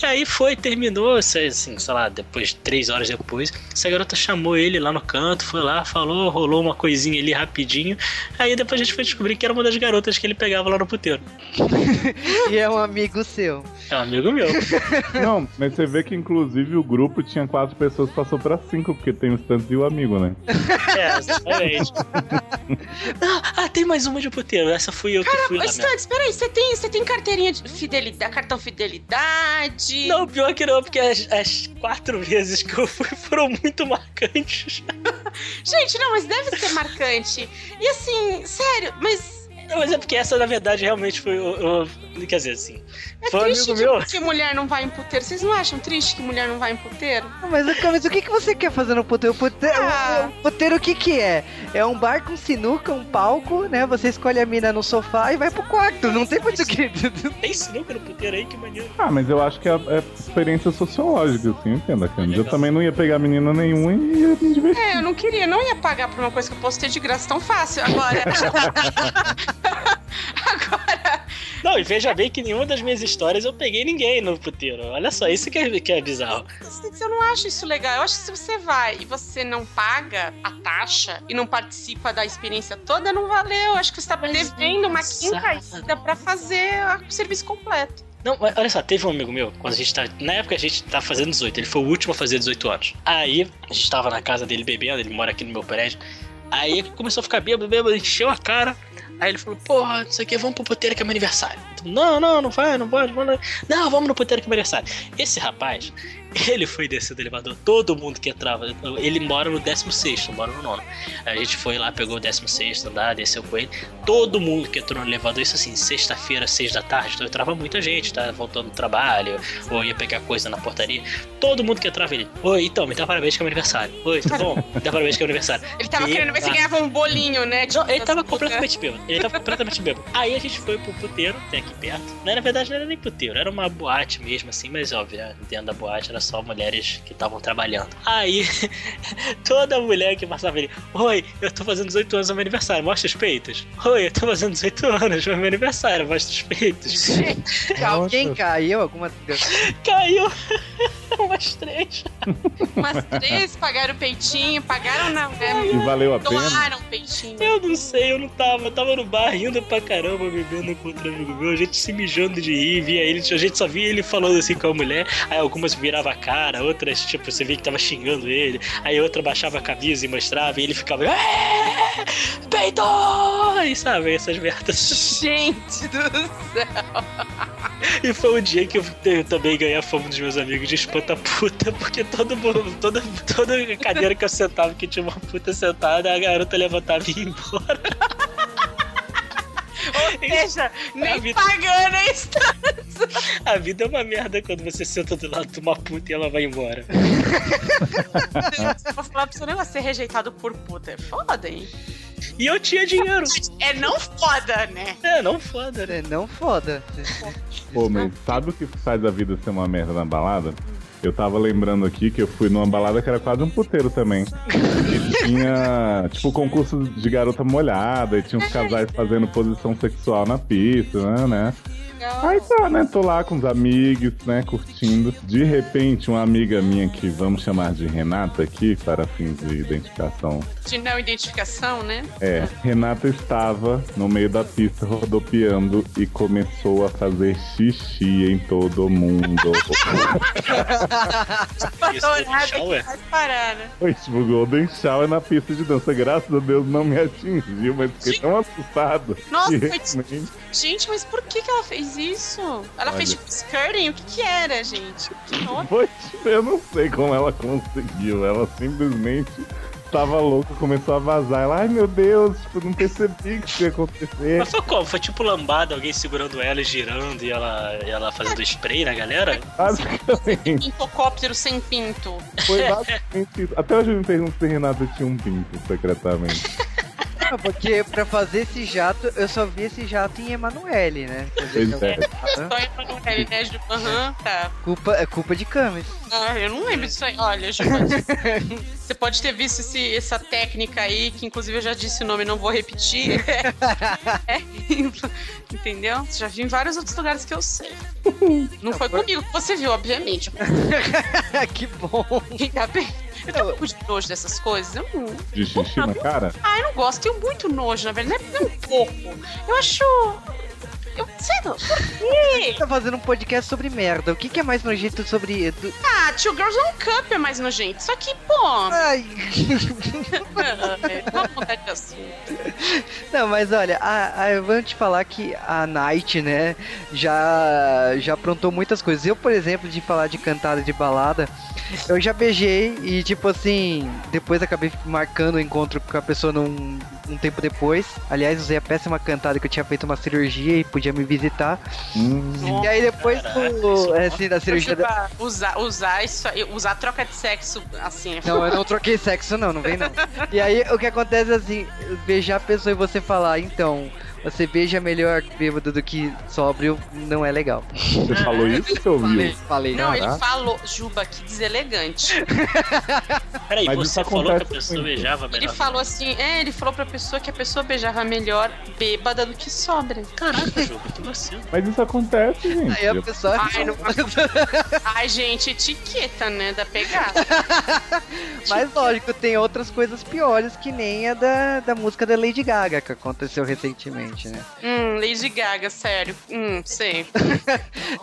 E aí foi, terminou, assim, sei lá, depois, três horas depois, essa garota chamou ele lá no canto, foi lá, falou, rolou uma coisinha ali rapidinho. Aí depois a gente foi descobrir que era uma das garotas que ele pegava lá no puteiro. E é um amigo seu. É um amigo meu. Não, mas você vê que inclusive o grupo tinha quatro pessoas, passou pra cinco, porque tem o Stanley e o amigo, né? É, exatamente. ah, ah, tem mais uma de puteiro. Essa fui eu que fui mesmo. Stantes, peraí, você tem, você tem carteirinha de fidelidade, cartão fidelidade? Não, pior que não, porque as, as quatro vezes que eu fui foram muito marcantes. Gente, não, mas deve ser marcante. E assim, sério, mas Não, mas é porque essa, na verdade, realmente foi. o- o- quer dizer, assim. é Foi um triste amigo meu. que, que mulher não vai em puteiro. Vocês não acham triste que mulher não vai em puteiro? Mas, mas o que, que você quer fazer no puteiro? O puteiro, Ah. o puteiro o que que é? É um bar com sinuca, um palco, né? Você escolhe a mina no sofá e vai pro quarto. Não tem muito o que... Tem sinuca no puteiro aí, que maneiro. Ah, mas eu acho que é, é experiência sociológica, assim, eu entendo, cara. Eu também não ia pegar menina nenhuma e ia me divertir. É, eu não queria, não ia pagar por uma coisa que eu posso ter de graça tão fácil. Agora. Agora. Não, e veja bem que nenhuma das minhas histórias eu peguei ninguém no puteiro. Olha só, isso que é, que é bizarro. Eu não acho isso legal. Eu acho que se você vai e você não paga a taxa e não participa da experiência toda, não valeu. Eu acho que você tá devendo uma quinta ida pra fazer o serviço completo. Não, mas olha só, teve um amigo meu, quando a gente tá. Na época a gente tava fazendo 18, ele foi o último a fazer 18 anos. Aí a gente tava na casa dele bebendo, ele mora aqui no meu prédio. Aí começou a ficar bêbado, bêbado, encheu a cara. Aí ele falou, porra, não sei o que, vamos pro puteiro que é meu aniversário. Então, não, não, não vai, não pode, vamos Não, vamos no puteiro que é meu aniversário. Esse rapaz, ele foi descer do elevador, todo mundo que entrava, ele mora no 16, mora no nono. A gente foi lá, pegou o 16 andar, desceu com ele. Todo mundo que entrou no elevador, isso assim, sexta-feira, seis da tarde, então entrava muita gente, tá voltando do trabalho, ou ia pegar coisa na portaria. Todo mundo que entrava ele, oi, então, me dá parabéns que é meu aniversário. Oi, tá bom? Me dá parabéns que é meu aniversário. Ele tava E- querendo ver se ganhava um bolinho, né? Não, ele das tava putas. completamente bêbado. Ele tava completamente bêbado. Aí a gente foi pro puteiro, tem aqui perto. Não, na verdade não era nem puteiro, era uma boate mesmo, assim, mas óbvio, né? dentro da boate era só mulheres que estavam trabalhando. Aí, toda mulher que passava ele, oi, eu tô fazendo 18 anos no meu aniversário, mostra os peitos. Oi, eu tô fazendo 18 anos no meu aniversário, mostra os peitos. Alguém caiu? Alguma... Caiu! Umas três. Umas três pagaram o peitinho, pagaram não, né? E valeu a pena. Doaram o peitinho. Eu não sei, eu não tava. Eu tava no bar rindo pra caramba, bebendo com outro amigo meu. A gente se mijando de rir, via ele. A gente só via ele falando assim com a mulher. Aí algumas virava a cara, outras, tipo, você via que tava xingando ele. Aí outra baixava a camisa e mostrava. E ele ficava. "É, Peidou! E sabe, essas merdas. Gente do céu. E foi o dia que eu também ganhei a fama dos meus amigos de espanta-puta, porque todo mundo, toda, toda cadeira que eu sentava que tinha uma puta sentada, a garota levantava e ia embora. Ou seja, nem vida. pagando a estrada. A vida é uma merda quando você senta do lado de uma puta e ela vai embora. Vou falar pra você, o negócio de ser rejeitado por puta é foda, hein? E eu tinha dinheiro. É não foda, né? É, não foda, né? É, não foda. Pô, mas sabe o que faz a vida ser uma merda na balada? Eu tava lembrando aqui que eu fui numa balada que era quase um puteiro também. E tinha, tipo, concurso de garota molhada, e tinha uns casais fazendo posição sexual na pista, né, né? Aí tá, né? Tô lá com os amigos, né? Curtindo. De repente, uma amiga minha que vamos chamar de Renata aqui, para fins de identificação. De não identificação, né? É, Renata estava no meio da pista rodopiando e começou a fazer xixi em todo mundo. É. faz parar, né? Foi tipo Golden Shower na pista de dança. Graças a Deus não me atingiu, mas fiquei tão assustado. Nossa, que Gente, mas por que, que ela fez isso? Ela fez Olha. tipo skirting? O que que era, gente? Que. Foi, tipo, eu não sei como ela conseguiu. Ela simplesmente tava louca, começou a vazar. Ela, ai meu Deus, tipo, não percebi que isso ia acontecer. Mas foi como? Foi tipo lambada, alguém segurando ela e girando e ela, e ela fazendo spray na galera? Basicamente, Pintocóptero sem pinto. foi basicamente isso. Até hoje eu me pergunto se Renata tinha um pinto, secretamente. Não, porque pra fazer esse jato, eu só vi esse jato em Emanuele, né? Pois é. então, Só Emanuele, né, Ju? Aham, tá. culpa, é culpa de Camis. Ah, eu não lembro disso aí. Olha, Ju, você pode ter visto esse- essa técnica aí, que inclusive eu já disse o nome, não vou repetir. É, entendeu? Já vi em vários outros lugares que eu sei. Não foi comigo que você viu, obviamente. que bom. Ainda bem. Eu tenho um pouco de nojo dessas coisas. Eu não, De xixi na cara? ah, eu não gosto. Tenho muito nojo, na verdade. Não é um pouco. Eu acho. Eu sei lá. Por quê? Tá fazendo um podcast sobre merda. O que, que é mais nojento sobre. do- Ah, Two Girls One Cup é mais nojento. Só que, pô. Ai. Não, mas olha, a, a, eu vou te falar que a Night, né, já, já aprontou muitas coisas. Eu, por exemplo, de falar de cantada de balada, eu já beijei e, tipo assim, depois acabei marcando o encontro com a pessoa num, um tempo depois. Aliás, usei a péssima cantada que eu tinha feito uma cirurgia e podia me visitar. Hum, E aí depois do, é, assim, da cirurgia. da- usar, usar isso usar troca de sexo assim. é Não, eu não troquei sexo, não, não vem não. E aí o que acontece é assim, beijar a pessoa e você falar, então, você beija melhor bêbado do que sóbrio, não é legal. você falou isso, você ouviu? falei. Não, ele Caraca. falou, Juba, que deselegante. Peraí, Mas você falou que a acontece pessoa muito. beijava Ele melhor. falou assim, é, ele falou pra pessoa que a pessoa beijava melhor bêbada do que sobra. Caraca, Juba, que vacilo. Mas isso acontece, gente. Aí a pessoa. Ai, não- Ai, gente, etiqueta, né, da pegada. Mas lógico, tem outras coisas piores que nem a da, da música da Lady Gaga que aconteceu recentemente, né? hum, Lady Gaga, sério. Hum, sei.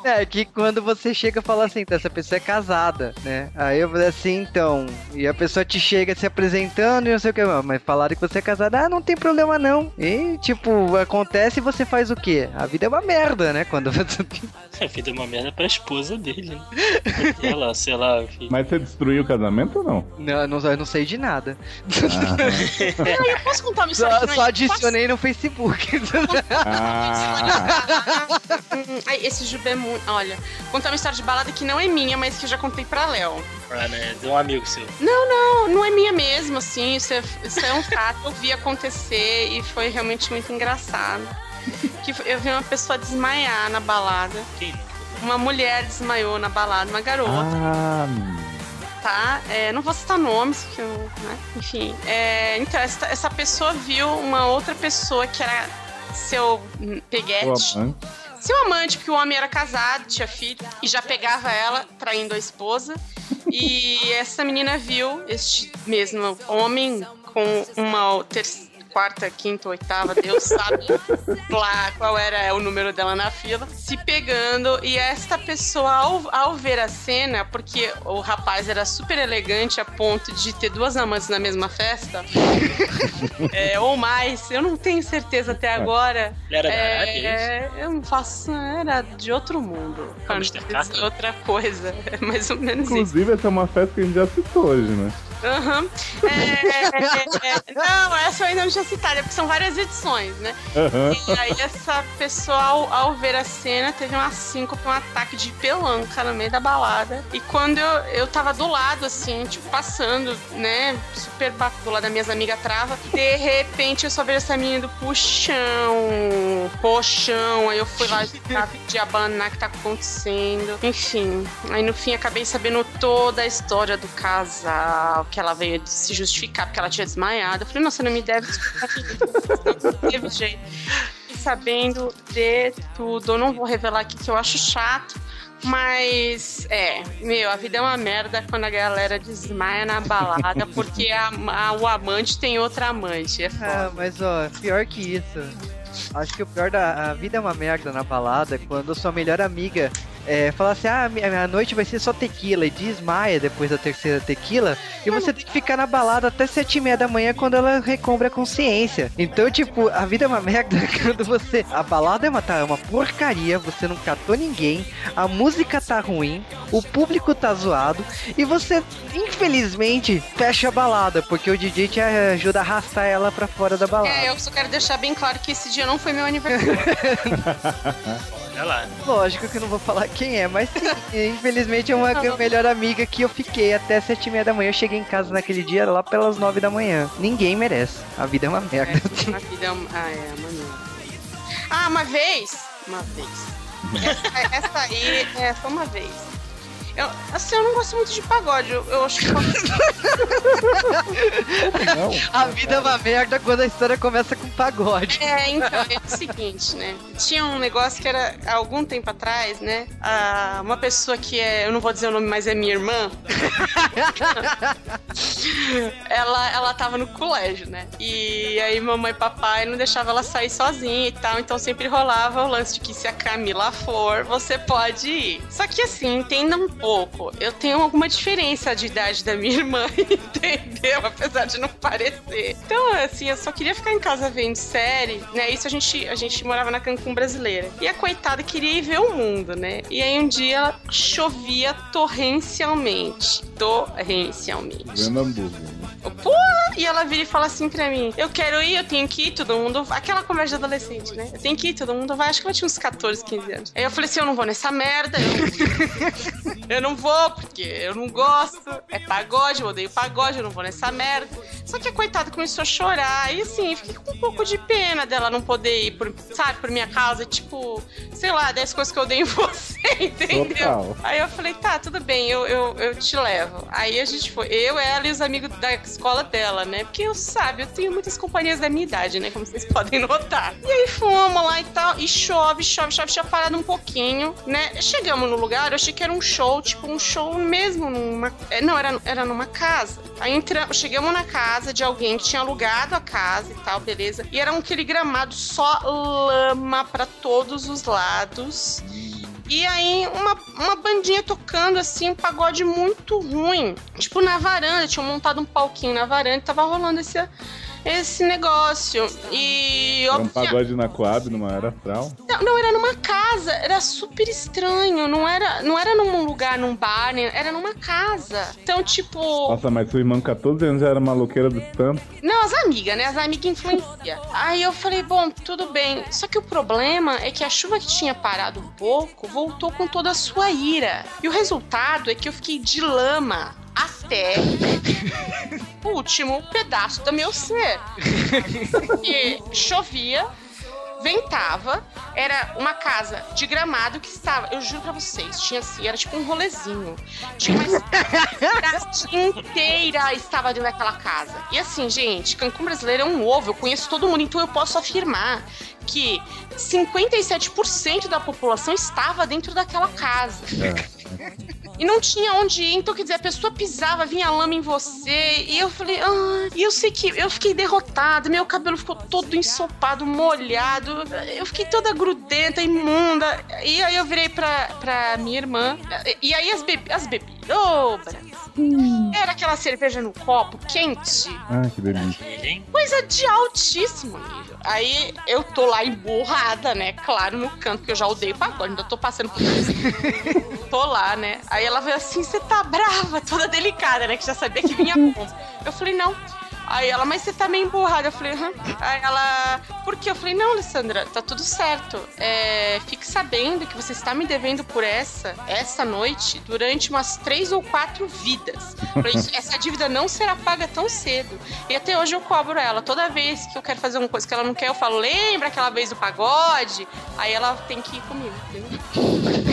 É que quando você chega e fala assim, então, essa pessoa é casada, né? Aí eu falei assim, então, e a pessoa te chega se apresentando e não sei o que, mas falaram que você é casada, ah, não tem problema não. E tipo, acontece e você faz o quê? A vida é uma merda, né? Quando você. A vida é uma merda pra esposa dele, né? Sei lá, sei lá, filho. Mas você destruiu o casamento ou não? Não, eu não, eu não sei de nada. Ah, Eu posso contar uma história Só, só adicionei no Facebook. Ah, Ai, esse Juba é muito. Olha, contar uma história de balada que não é minha, mas que eu já contei pra Léo. Ah, né? De um amigo seu. Não, não é minha mesmo, assim. Isso é, isso é um fato. Eu vi acontecer e foi realmente muito engraçado. Que eu vi uma pessoa desmaiar na balada. Uma mulher desmaiou na balada, uma garota, ah, tá? É, não vou citar nomes, porque eu, né? Enfim. É, então, essa, essa pessoa viu uma outra pessoa que era seu peguete. seu amante, porque o homem era casado, tinha filho, e já pegava ela, traindo a esposa. E essa menina viu este mesmo homem com uma terceira quarta, quinta, oitava, Deus sabe lá qual era o número dela na fila, se pegando. E esta pessoa, ao, ao ver a cena, porque o rapaz era super elegante a ponto de ter duas amantes na mesma festa, é, ou mais, eu não tenho certeza até agora. Era da é, Arábia, eu não faço, era de outro mundo. Amsterdã? outra coisa, é mais ou menos isso. Inclusive, essa é uma festa que a gente já citou hoje, né? Aham. É, é, é, não, essa eu ainda não tinha citado, é porque são várias edições, né? Aham. E aí essa pessoa, ao, ao ver a cena, teve uma síncope, um ataque de pelanca no meio da balada. E quando eu, eu tava do lado, assim, tipo, passando, né, super do lado das minhas amigas trava, de repente eu só vejo essa menina do puxão, puxão, aí eu fui lá de abanar o que tá acontecendo. Enfim, aí no fim acabei sabendo toda a história do casal, que ela veio se justificar porque ela tinha desmaiado. Eu falei, você não me deve não teve jeito. E sabendo de tudo, eu não vou revelar aqui que eu acho chato, mas é, meu, a vida é uma merda quando a galera desmaia na balada porque a- a- o amante tem outra amante. É Ah, foda. mas ó, pior que isso. Acho que o pior da a vida é uma merda na balada é quando sua melhor amiga é, fala assim: ah, minha, a noite vai ser só tequila e desmaia depois da terceira tequila e você tem que ficar na balada até sete e meia da manhã quando ela recobre a consciência. Então, tipo, a vida é uma merda quando você. A balada é uma, tá, é uma porcaria, você não catou ninguém, a música tá ruim, o público tá zoado e você, infelizmente, fecha a balada porque o DJ te ajuda a arrastar ela pra fora da balada. É, eu só quero deixar bem claro que esse dia não foi meu aniversário. Olha lá. Lógico que eu não vou falar quem é, mas sim, infelizmente é uma minha melhor amiga que eu fiquei até sete e meia da manhã. Eu cheguei em casa naquele dia lá pelas nove da manhã. Ninguém merece. A vida é uma merda. A vida é uma... Ah, é, maneiro. Ah, uma vez. Uma vez. Essa, essa aí é só uma vez. Eu, assim, eu não gosto muito de pagode. Eu, eu acho que. Não. A vida é uma merda quando a história começa com pagode. É, então, é seguinte, né? Tinha um negócio que era, há algum tempo atrás, né? uma pessoa que é, eu não vou dizer o nome, mas é minha irmã. ela, ela tava no colégio, né? E aí mamãe e papai não deixavam ela sair sozinha e tal, então sempre rolava o lance de que se a Camila for, você pode ir. Só que assim, entenda um pouco, eu tenho alguma diferença de idade da minha irmã, entendeu? Apesar de não parecer. Então, assim, eu só queria ficar em casa vendo série, né? Isso a gente, a gente morava na Cancún brasileira. E a coitada queria ir ver o mundo, né? E aí um dia chovia torrencialmente. Torrencialmente. Vendo hambúrguer. né? Porra! E ela vira e fala assim pra mim: Eu quero ir, eu tenho que ir, todo mundo. vai. Aquela conversa de adolescente, né? Eu tenho que ir, todo mundo vai. Acho que ela tinha uns 14, 15 anos. Aí eu falei assim: Eu não vou nessa merda. Eu, eu não vou, porque eu não gosto. É pagode, eu odeio pagode, eu não vou nessa merda. Só que a coitada começou a chorar. E assim, fiquei com um pouco de pena dela não poder ir, por, sabe, por minha causa. Tipo, sei lá, 10 coisas que eu odeio em você, entendeu? Total. Aí eu falei, tá, tudo bem, eu, eu, eu te levo. Aí a gente foi, eu, ela e os amigos da escola dela, né? Porque eu sabe, eu tenho muitas companhias da minha idade, né? Como vocês podem notar. E aí fomos lá e tal, e chove, chove, chove, tinha parado um pouquinho, né? Chegamos no lugar, eu achei que era um show, tipo um show mesmo numa. é, Não, era, era numa casa. Aí entramos, chegamos na casa de alguém que tinha alugado a casa e tal, beleza. E era um aquele gramado só lama pra todos os lados. E aí, uma, uma bandinha tocando, assim, um pagode muito ruim. Tipo, na varanda, tinham montado um palquinho na varanda tava rolando esse, esse negócio. E, Era um pagode na Coab, numa era astral. Não, não, era numa casa, era super estranho. Não era, não era num lugar, num bar, era numa casa. Então, tipo. Nossa, mas sua irmã com 14 anos já era maloqueira do tanto. Não, as amigas, né? As amigas influenciam. Aí eu falei, bom, tudo bem. Só que o problema é que a chuva que tinha parado um pouco voltou com toda a sua ira. E o resultado é que eu fiquei de lama até o último pedaço do meu ser. Porque chovia, ventava, era uma casa de gramado que estava, eu juro pra vocês, tinha assim, era tipo um rolezinho. Tinha uma inteira estava dentro daquela casa. E assim, gente, Cancún brasileiro é um ovo, eu conheço todo mundo, então eu posso afirmar que 57% da população estava dentro daquela casa. É. E não tinha onde ir, então quer dizer, a pessoa pisava, vinha lama em você, e eu falei, ah, e eu sei que eu fiquei derrotada, meu cabelo ficou todo ensopado, molhado, eu fiquei toda grudenta, imunda, e aí eu virei pra, pra minha irmã, e aí as, bebi as bebidas, ô, Brasil. Era aquela cerveja no copo, quente, Ah, que delícia. Coisa de altíssimo nível. Aí eu tô lá emburrada, né? Claro, no canto, porque eu já odeio pagode, ainda tô passando por isso. tô lá, né? Aí ela veio assim, você tá brava, toda delicada, né? Que já sabia que vinha bom. Eu falei, não. Aí ela, mas você tá meio emburrada. Eu falei, hã? Aí ela, por quê? Eu falei, não, Alessandra, tá tudo certo. É, fique sabendo que você está me devendo por essa, essa noite, durante umas três ou quatro vidas. Falei, essa dívida não será paga tão cedo. E até hoje eu cobro ela. Toda vez que eu quero fazer uma coisa que ela não quer, eu falo, lembra aquela vez do pagode? Aí ela tem que ir comigo, entendeu?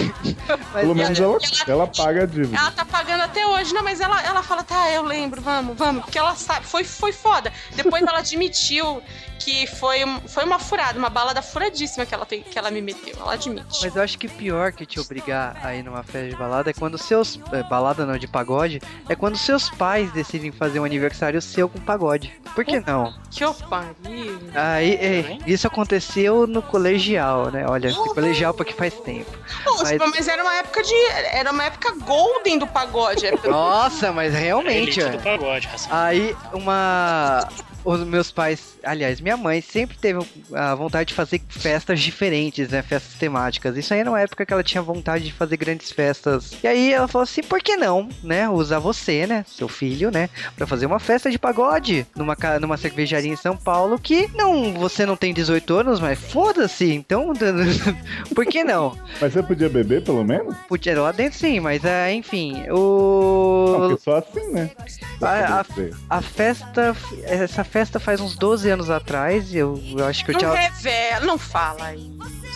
Mas Pelo menos ela, ela- ela paga a dívida. Ela tá pagando até hoje, não, mas ela, ela fala, tá, eu lembro, vamos, vamos, porque ela sabe, foi, foi foda. Depois ela admitiu que foi, foi uma furada, uma balada furadíssima que ela, tem, que ela me meteu, ela admite. Mas eu acho que pior que te obrigar a ir numa festa de balada é quando seus. é, balada não, de pagode. É quando seus pais decidem fazer um aniversário seu com pagode. Por que não? Que eu pariu. Aí, é, isso aconteceu no colegial, né? Olha, colegial porque faz tempo. Nossa, Mas- mas... era uma época de. Era uma época golden do pagode. é Nossa, mas realmente, Elite ó. do pagode, raça. Aí, uma. Os meus pais, aliás, minha mãe sempre teve a vontade de fazer festas diferentes, né? Festas temáticas. Isso aí era uma época que ela tinha vontade de fazer grandes festas. E aí ela falou assim: por que não, né? Usar você, né? Seu filho, né? Pra fazer uma festa de pagode numa, numa cervejaria em São Paulo que não, você não tem 18 anos, mas foda-se. Então, por que não? Mas você podia beber, pelo menos? Podia lá dentro sim, mas é, enfim, Não, o. porque só assim, né? A- ser. A festa, essa festa faz uns 12 anos atrás, eu, eu acho que eu Não tinha. revela, não fala isso.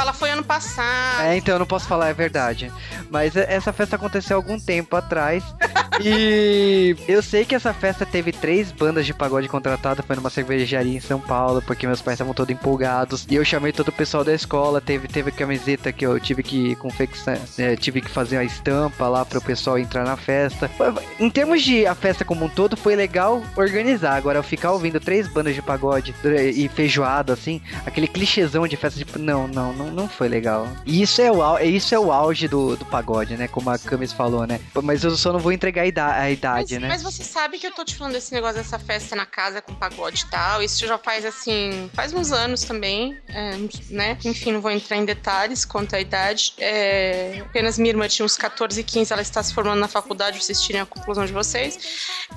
Fala, foi ano passado. É, então eu não posso falar, é verdade. Mas essa festa aconteceu algum tempo atrás. e eu sei que essa festa teve três bandas de pagode contratadas, foi numa cervejaria em São Paulo, porque meus pais estavam todos empolgados. E eu chamei todo o pessoal da escola, teve, teve camiseta que eu tive que confeccionar, é, tive que fazer a estampa lá para o pessoal entrar na festa. Em termos de a festa como um todo, foi legal organizar. Agora, eu ficar ouvindo três bandas de pagode e feijoada, assim, aquele clichêzão de festa de. Não, não, não, não foi legal. E isso é o, isso é o auge do, do pagode, né? Como a Camis falou, né? Mas eu só não vou entregar a ida- a idade, mas, né? mas você sabe que eu tô te falando desse negócio dessa festa na casa com pagode e tal. Isso já faz assim. Faz uns anos também. é, né? Enfim, não vou entrar em detalhes quanto à idade. É, apenas minha irmã tinha uns 14 e 15, ela está se formando na faculdade, vocês tirem a conclusão de vocês.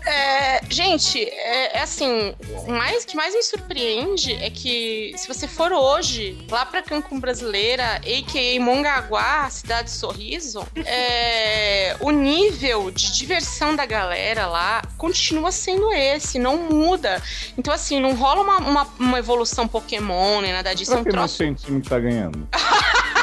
É, gente, é, é assim, o mais, que mais me surpreende é que se você for hoje lá pra Cancún Brasileira, a.k.a. Mongaguá, cidade sorriso, é, o nível de diversão da galera lá continua sendo esse, não muda. Então, assim, não rola uma, uma, uma evolução Pokémon, nem nada disso. É Por um que não troço time que tá ganhando?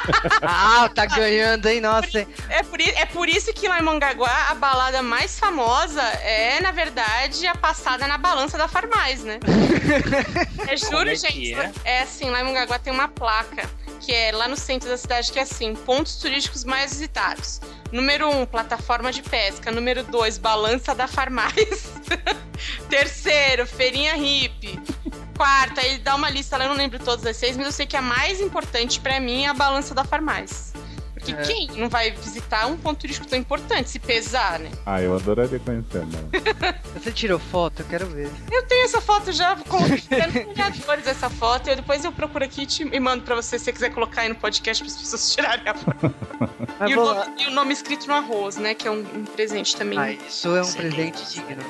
Ah, tá ganhando, hein? Nossa. É por, é por isso que lá em Mongaguá a balada mais famosa é, na verdade, a passada na balança da Farmais, né? é, juro, é gente. é? É assim, lá em Mongaguá tem uma placa que é lá no centro da cidade que é assim, pontos turísticos mais visitados. Número 1, um, plataforma de pesca. Número 2, balança da Farmais. Terceiro, feirinha hippie. Quarta, ele dá uma lista lá, eu não lembro todas as seis, mas eu sei que a mais importante pra mim é a balança da Farmais. Porque É. quem não vai visitar um ponto turístico tão importante, se pesar, né? Ah, eu adoraria conhecer, mano. Você tirou foto? Eu quero ver. Eu tenho essa foto já, colocando criadores essa foto, e eu depois eu procuro aqui e, te, e mando pra você se você quiser colocar aí no podcast para as pessoas tirarem a foto. E o, nome, e o nome escrito no arroz, né? Que é um, um presente também. Ah, isso é um presente digno.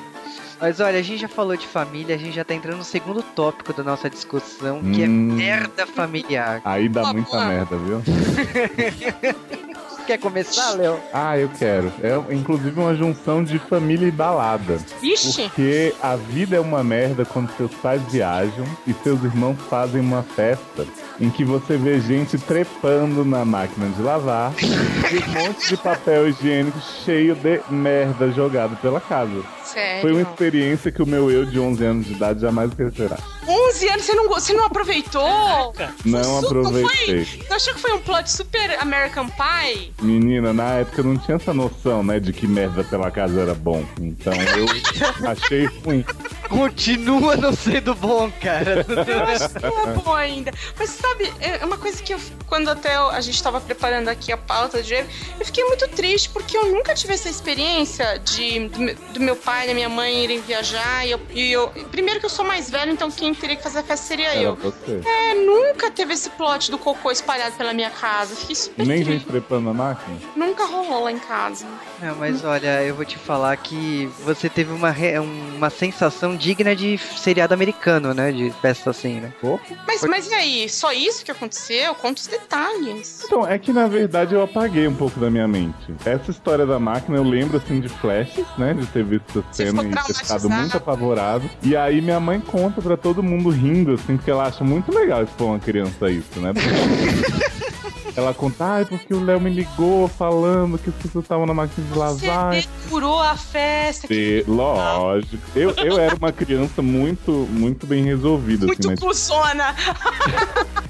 Mas olha, a gente já falou de família, a gente já tá entrando no segundo tópico da nossa discussão, que é Hum. merda familiar. Aí dá Ah, muita merda, viu? quer começar, Léo? Ah, eu quero. É inclusive uma junção de família e balada. Vixe! Porque a vida é uma merda quando seus pais viajam e seus irmãos fazem uma festa em que você vê gente trepando na máquina de lavar e um monte de papel higiênico cheio de merda jogado pela casa. Sério. Foi uma experiência que o meu eu de 11 anos de idade jamais esquecerá. 11 anos, você não, você não aproveitou? Não Su- aproveitei. Foi, você achou que foi um plot super American Pie? Menina, na época eu não tinha essa noção, né, de que merda pela casa era bom. Então eu achei ruim. Continua não sendo bom, cara. Eu acho que não é bom ainda. Mas sabe, é uma coisa que eu, quando até eu- a gente tava preparando aqui a pauta de eu fiquei muito triste porque eu nunca tive essa experiência de do, do meu pai e da minha mãe irem viajar. E eu, e eu- primeiro que eu sou mais velho, então quem teria que fazer a festa seria Era eu. você. É, nunca teve esse plot do cocô espalhado pela minha casa. Fiquei super Nem triste. gente trepando na máquina? Nunca rolou lá em casa. Não, mas olha, eu vou te falar que você teve uma, re- uma sensação digna de seriado americano, né? De festa assim, né? Pô. Mas, mas e aí? Só isso que aconteceu? Conta os detalhes. Então, é que na verdade eu apaguei um pouco da minha mente. Essa história da máquina eu lembro assim de flashes, né? De ter visto essa cena e ter ficado muito apavorado. E aí minha mãe conta pra todo mundo rindo, assim, porque ela acha muito legal expor uma criança isso, né? Ela conta, ai, porque o Léo me ligou falando que as pessoas estavam na máquina de lavar. Você curou a festa. Que E, lógico. Eu, eu era uma criança muito, muito bem resolvida, assim, muito né? pulsona.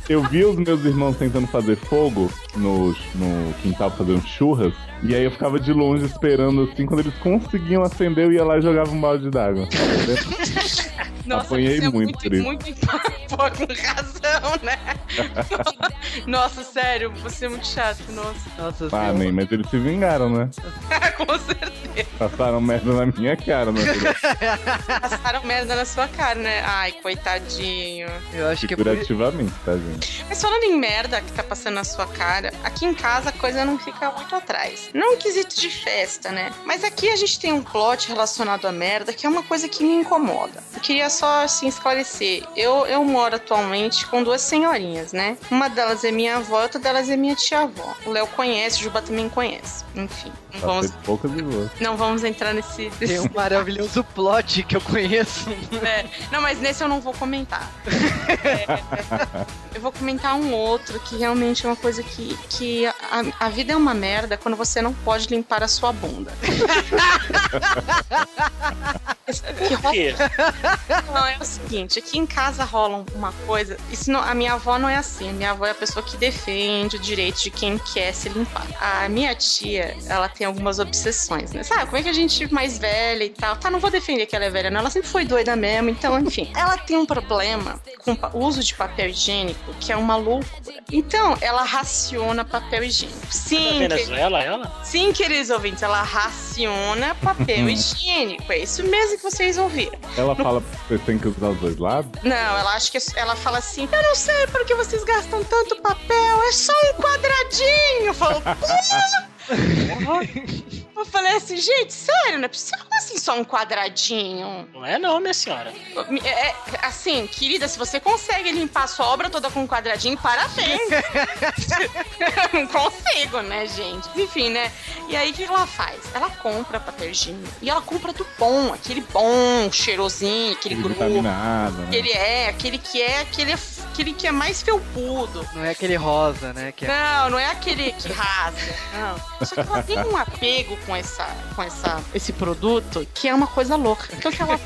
Eu via os meus irmãos tentando fazer fogo no, no quintal fazendo churras. E aí eu ficava de longe esperando assim. Quando eles conseguiam acender, eu ia lá e jogava um balde d'água. Nossa, Apanhei é muito muito, por isso. muito pô, com razão, né? Nossa, sério, você é muito chato, nossa. Nossa Ah, senhora. nem, mas eles se vingaram, né? Com certeza. Passaram merda na minha cara, né? Passaram merda na sua cara, né? Ai, coitadinho. Eu acho que é por... Figurativamente, tá, gente? Mas falando em merda que tá passando na sua cara, aqui em casa a coisa não fica muito atrás. Não um quesito de festa, né? Mas aqui a gente tem um plot relacionado à merda que é uma coisa que me incomoda. Eu queria só, assim, esclarecer. Eu, eu moro atualmente com duas senhorinhas, né? Uma delas é minha avó, outra delas é minha tia-avó. O Léo conhece, o Juba também conhece. Enfim, não vamos, e boas. não vamos entrar nesse... Tem um maravilhoso plot que eu conheço. É, não, mas nesse eu não vou comentar. É, eu vou comentar um outro que realmente é uma coisa que, que a, a vida é uma merda quando você não pode limpar a sua bunda. Que quê? Não, é o seguinte, aqui em casa rola uma coisa. Isso não- a minha avó não é assim. A minha avó é a pessoa que defende o direito de quem quer se limpar. A minha tia, ela tem algumas obsessões, né? Sabe, como é que a gente mais velha e tal? Tá, não vou defender que ela é velha, não. Ela sempre foi doida mesmo, então, enfim. Ela tem um problema com o uso de papel higiênico, que é uma loucura. Então, ela raciona papel higiênico. Da Sim, que- Venezuela, ela? Sim, queridos ouvintes, ela raciona papel higiênico. É isso mesmo que vocês ouviram. Ela fala que você tem que usar os dois lados? Não, ela acha que ela fala assim: Eu não sei por que vocês gastam tanto papel, é só um quadradinho. Eu falo, "Pô!" Eu falei assim, gente, sério, não é possível assim só um quadradinho? Não é não, minha senhora. É, é, assim, querida, se você consegue limpar a sua obra toda com um quadradinho, parabéns. Não consigo, né, gente? Enfim, né? E aí, o que ela faz? Ela compra papel higiênico. E ela compra do bom, aquele bom, cheirosinho, aquele Ele grupo. né? Ele é, aquele que é, aquele, aquele que é mais felpudo. Não é aquele rosa, né? Que é... Não, não é aquele que rasga. Não. Só que ela tem um apego com, essa, com essa, esse produto que é uma coisa louca. Então, o que ela?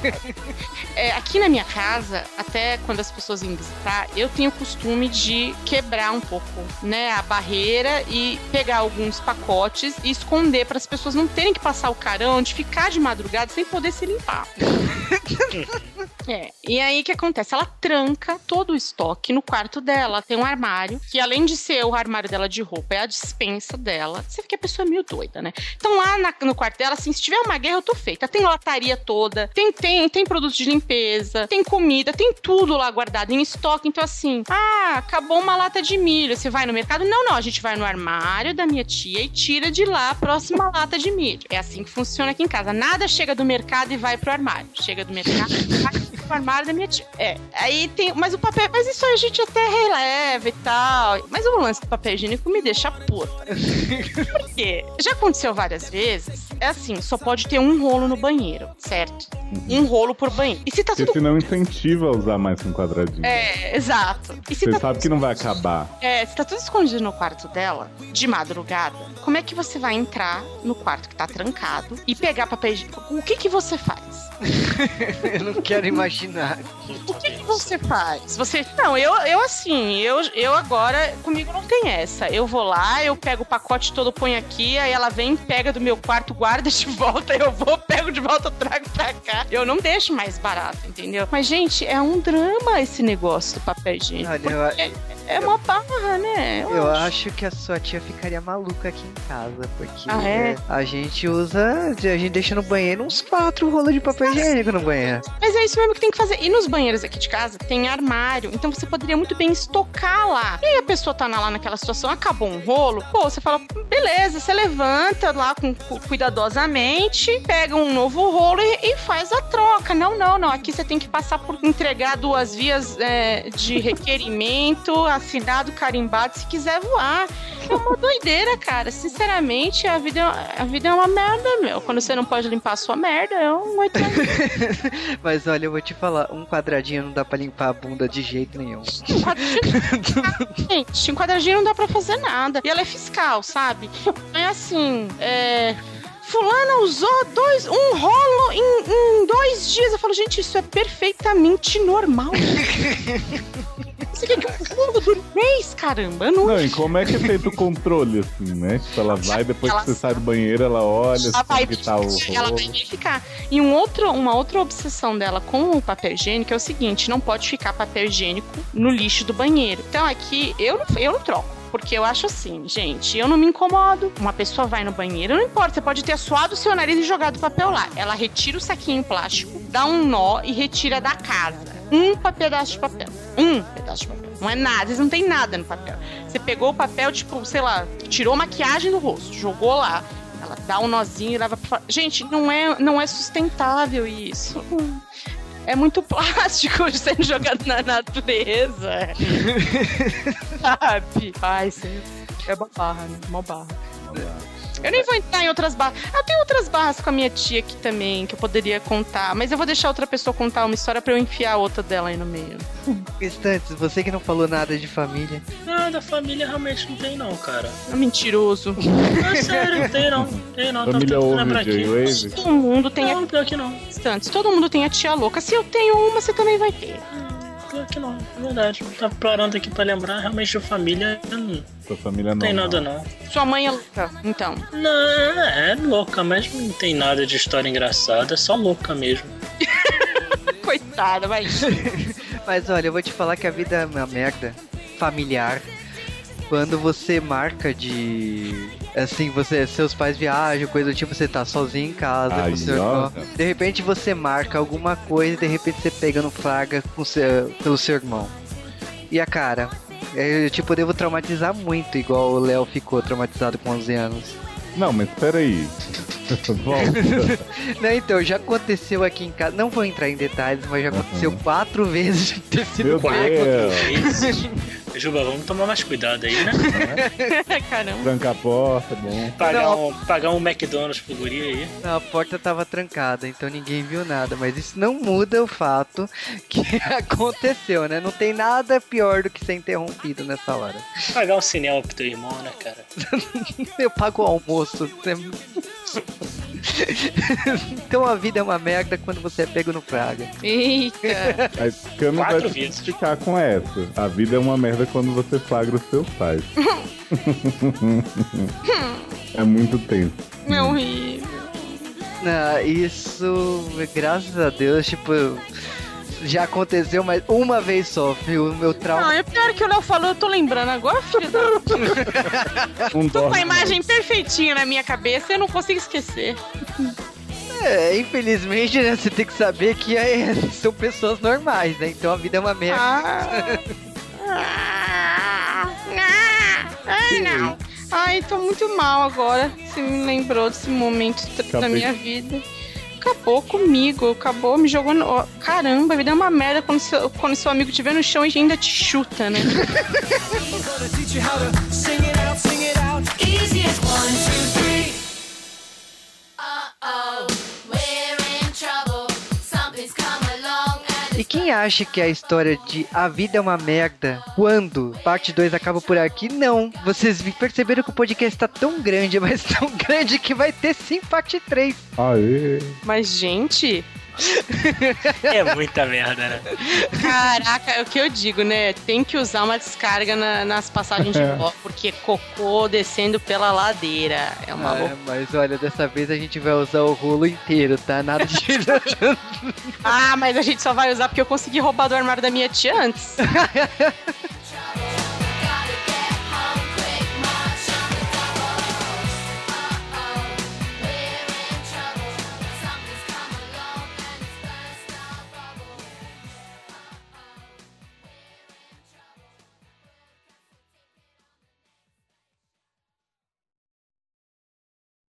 É, aqui na minha casa, até quando as pessoas vêm visitar, eu tenho o costume de quebrar um pouco né, a barreira e pegar alguns pacotes e esconder para as pessoas não terem que passar o carão de ficar de madrugada sem poder se limpar. É, e aí o que acontece? Ela tranca todo o estoque no quarto dela. Tem um armário, que além de ser o armário dela de roupa, é a dispensa dela. Você vê que a pessoa é meio doida, né? Então lá na- no quarto dela, assim, se tiver uma guerra, eu tô feita. Tem lataria toda, tem, tem, tem produtos de limpeza, tem comida, tem tudo lá guardado em estoque. Então, assim, ah, acabou uma lata de milho. Você vai no mercado? Não, não, a gente vai no armário da minha tia e tira de lá a próxima lata de milho. É assim que funciona aqui em casa. Nada chega do mercado e vai pro armário. Chega do mercado e vai o armário da minha tia. É, aí tem. Mas o papel. Mas isso a gente até releva e tal. Mas o lance do papel higiênico me deixa puta. Por quê? Já aconteceu várias vezes. É assim, só pode ter um rolo no banheiro, certo? Um rolo por banheiro. E se tá Porque tudo. senão incentiva a usar mais que um quadradinho. É, exato. E se Você tá sabe que não vai acabar. É, se tá tudo escondido no quarto dela, de madrugada, como é que você vai entrar no quarto que tá trancado e pegar papel higiênico? O que que você faz? Eu não quero imaginar. O que, que você faz? Você. Não, eu, eu assim, eu, eu agora, comigo não tem essa. Eu vou lá, eu pego o pacote todo, ponho aqui, aí ela vem, pega do meu quarto, guarda de volta, eu vou, pego de volta, trago pra cá. Eu não deixo mais barato, entendeu? Mas, gente, é um drama esse negócio do papel higiênico. Olha, eu, É, uma barra, né? eu acho que a sua tia ficaria maluca aqui em casa, porque Ah, é? a gente usa, a gente deixa no banheiro uns quatro rolos de papel higiênico no banheiro. Mas é isso mesmo que tem que fazer. E nos banheiros aqui de casa tem armário, então você poderia muito bem estocar lá. E aí a pessoa tá lá naquela situação, acabou um rolo, pô, você fala, beleza, você levanta lá com, cu- cuidadosamente, pega um novo rolo e, e faz a troca. Não, não, não. Aqui você tem que passar por entregar duas vias é, de requerimento, assinado, carimbado, se quiser voar. É uma doideira, cara. Sinceramente, a vida, é- a vida é uma merda, meu. Quando você não pode limpar a sua merda, é um Mas olha, eu vou te falar, um quadradinho não dá pra limpar a bunda de jeito nenhum. Um quadradinho. Gente, um quadradinho não dá pra fazer nada. E ela é fiscal, sabe? É assim, é. Fulana usou dois, um rolo em, em dois dias. Eu falo, gente, isso é perfeitamente normal. Você quer que um rolo dure um mês, caramba? Eu Não, Não, e como é que é feito o controle, assim, né? Tipo, ela vai, depois Ela- que você sai do banheiro, ela olha, ela vai, que tá o ela rolo. vai verificar. E um outro, uma outra obsessão dela com o papel higiênico é o seguinte: não pode ficar papel higiênico no lixo do banheiro. Então aqui eu eu não troco. Porque eu acho assim, gente, eu não me incomodo. Uma pessoa vai no banheiro, não importa, você pode ter suado o seu nariz e jogado papel lá. Ela retira o saquinho plástico, dá um nó e retira da casa. Um pedaço de papel. Um pedaço de papel. Não é nada, vezes não tem nada no papel. Você pegou o papel, tipo, sei lá, tirou maquiagem do rosto, jogou lá. Ela dá um nozinho e leva pra fora. Gente, não é, não é sustentável isso. É muito plástico sendo jogado na natureza. Sabe? Ai, sim. É uma barra, né? Uma barra. Eu nem vou entrar em outras barras. Ah, tem outras barras com a minha tia aqui também que eu poderia contar, mas eu vou deixar outra pessoa contar uma história pra eu enfiar a outra dela aí no meio. Instantes, você que não falou nada de família. Não, da família realmente não tem não, cara. É mentiroso. Não, sério, não tem não. Tem não, Família tentando ouve J-Wave. Todo mundo tem a... Não, pior que não. Instantes, todo mundo tem a tia louca. Se eu tenho uma, você também vai ter. Pior que não, é verdade. Tá parando aqui pra lembrar, realmente de família não Sua família não. tem nada não. Sua mãe é louca, então. Não, é louca, mas não tem nada de história engraçada, é só louca mesmo. Coitada, vai. Mas olha, eu vou te falar que a vida é uma merda familiar. Quando você marca de. Assim, você, seus pais viajam, coisa do tipo, você tá sozinho em casa, Aí, com seu irmão. De repente você marca alguma coisa e de repente você pega no flagra com seu, pelo seu irmão. E a cara? Eu, tipo, devo traumatizar muito, igual o Léo ficou traumatizado com 11 anos. Não, mas peraí. Não, então, já aconteceu aqui em casa. Não vou entrar em detalhes, mas já aconteceu quatro vezes de ter sido Meu. Deus. Juba, vamos tomar mais cuidado aí, né? Caramba. Tranca a porta, bom. Pagar Não. um, pagar um McDonald's pro guri aí. Não, a porta tava trancada, então ninguém viu nada. Mas isso não muda o fato que aconteceu, né? Não tem nada pior do que ser interrompido nessa hora. Pagar um cinema pro teu irmão, né, cara? Eu pago o almoço. então a vida é uma merda quando você é pego no praga. Eita. Aí Cami vai vezes. ficar com essa. A vida é uma merda quando você flagra os seus pais. é muito tenso. É horrível. Não, isso, graças a Deus, tipo, já aconteceu, mas uma vez só, viu? O meu Não, trauma. é pior que o Léo falou, eu tô lembrando agora, filho da... Um Tô com a imagem perfeitinha na minha cabeça e eu não consigo esquecer. É, infelizmente, né, você tem que saber que é, são pessoas normais, né? Então a vida é uma merda. Ah. Ah. Ah. Ai, não. Ai, tô muito mal agora. Você me lembrou desse momento tr- da Acabei- minha vida. Acabou comigo, acabou, me jogou no. Caramba, me deu uma merda quando seu, quando seu amigo estiver no chão e ainda te chuta, né? out. Easiest one, two, three. Quem acha que a história de A Vida é uma Merda, quando parte 2 acaba por aqui, não. Vocês perceberam que o podcast tá tão grande, mas tão grande que vai ter sim parte 3. Aê. Mas, gente, É muita merda, né? caraca, é o que eu digo, né? Tem que usar uma descarga na- nas passagens de pó, porque cocô descendo pela ladeira. É uma loucura. mas olha, dessa vez a gente vai usar o rolo inteiro, tá? Nada de. Ah, mas a gente só vai usar porque eu consegui roubar do armário da minha tia antes.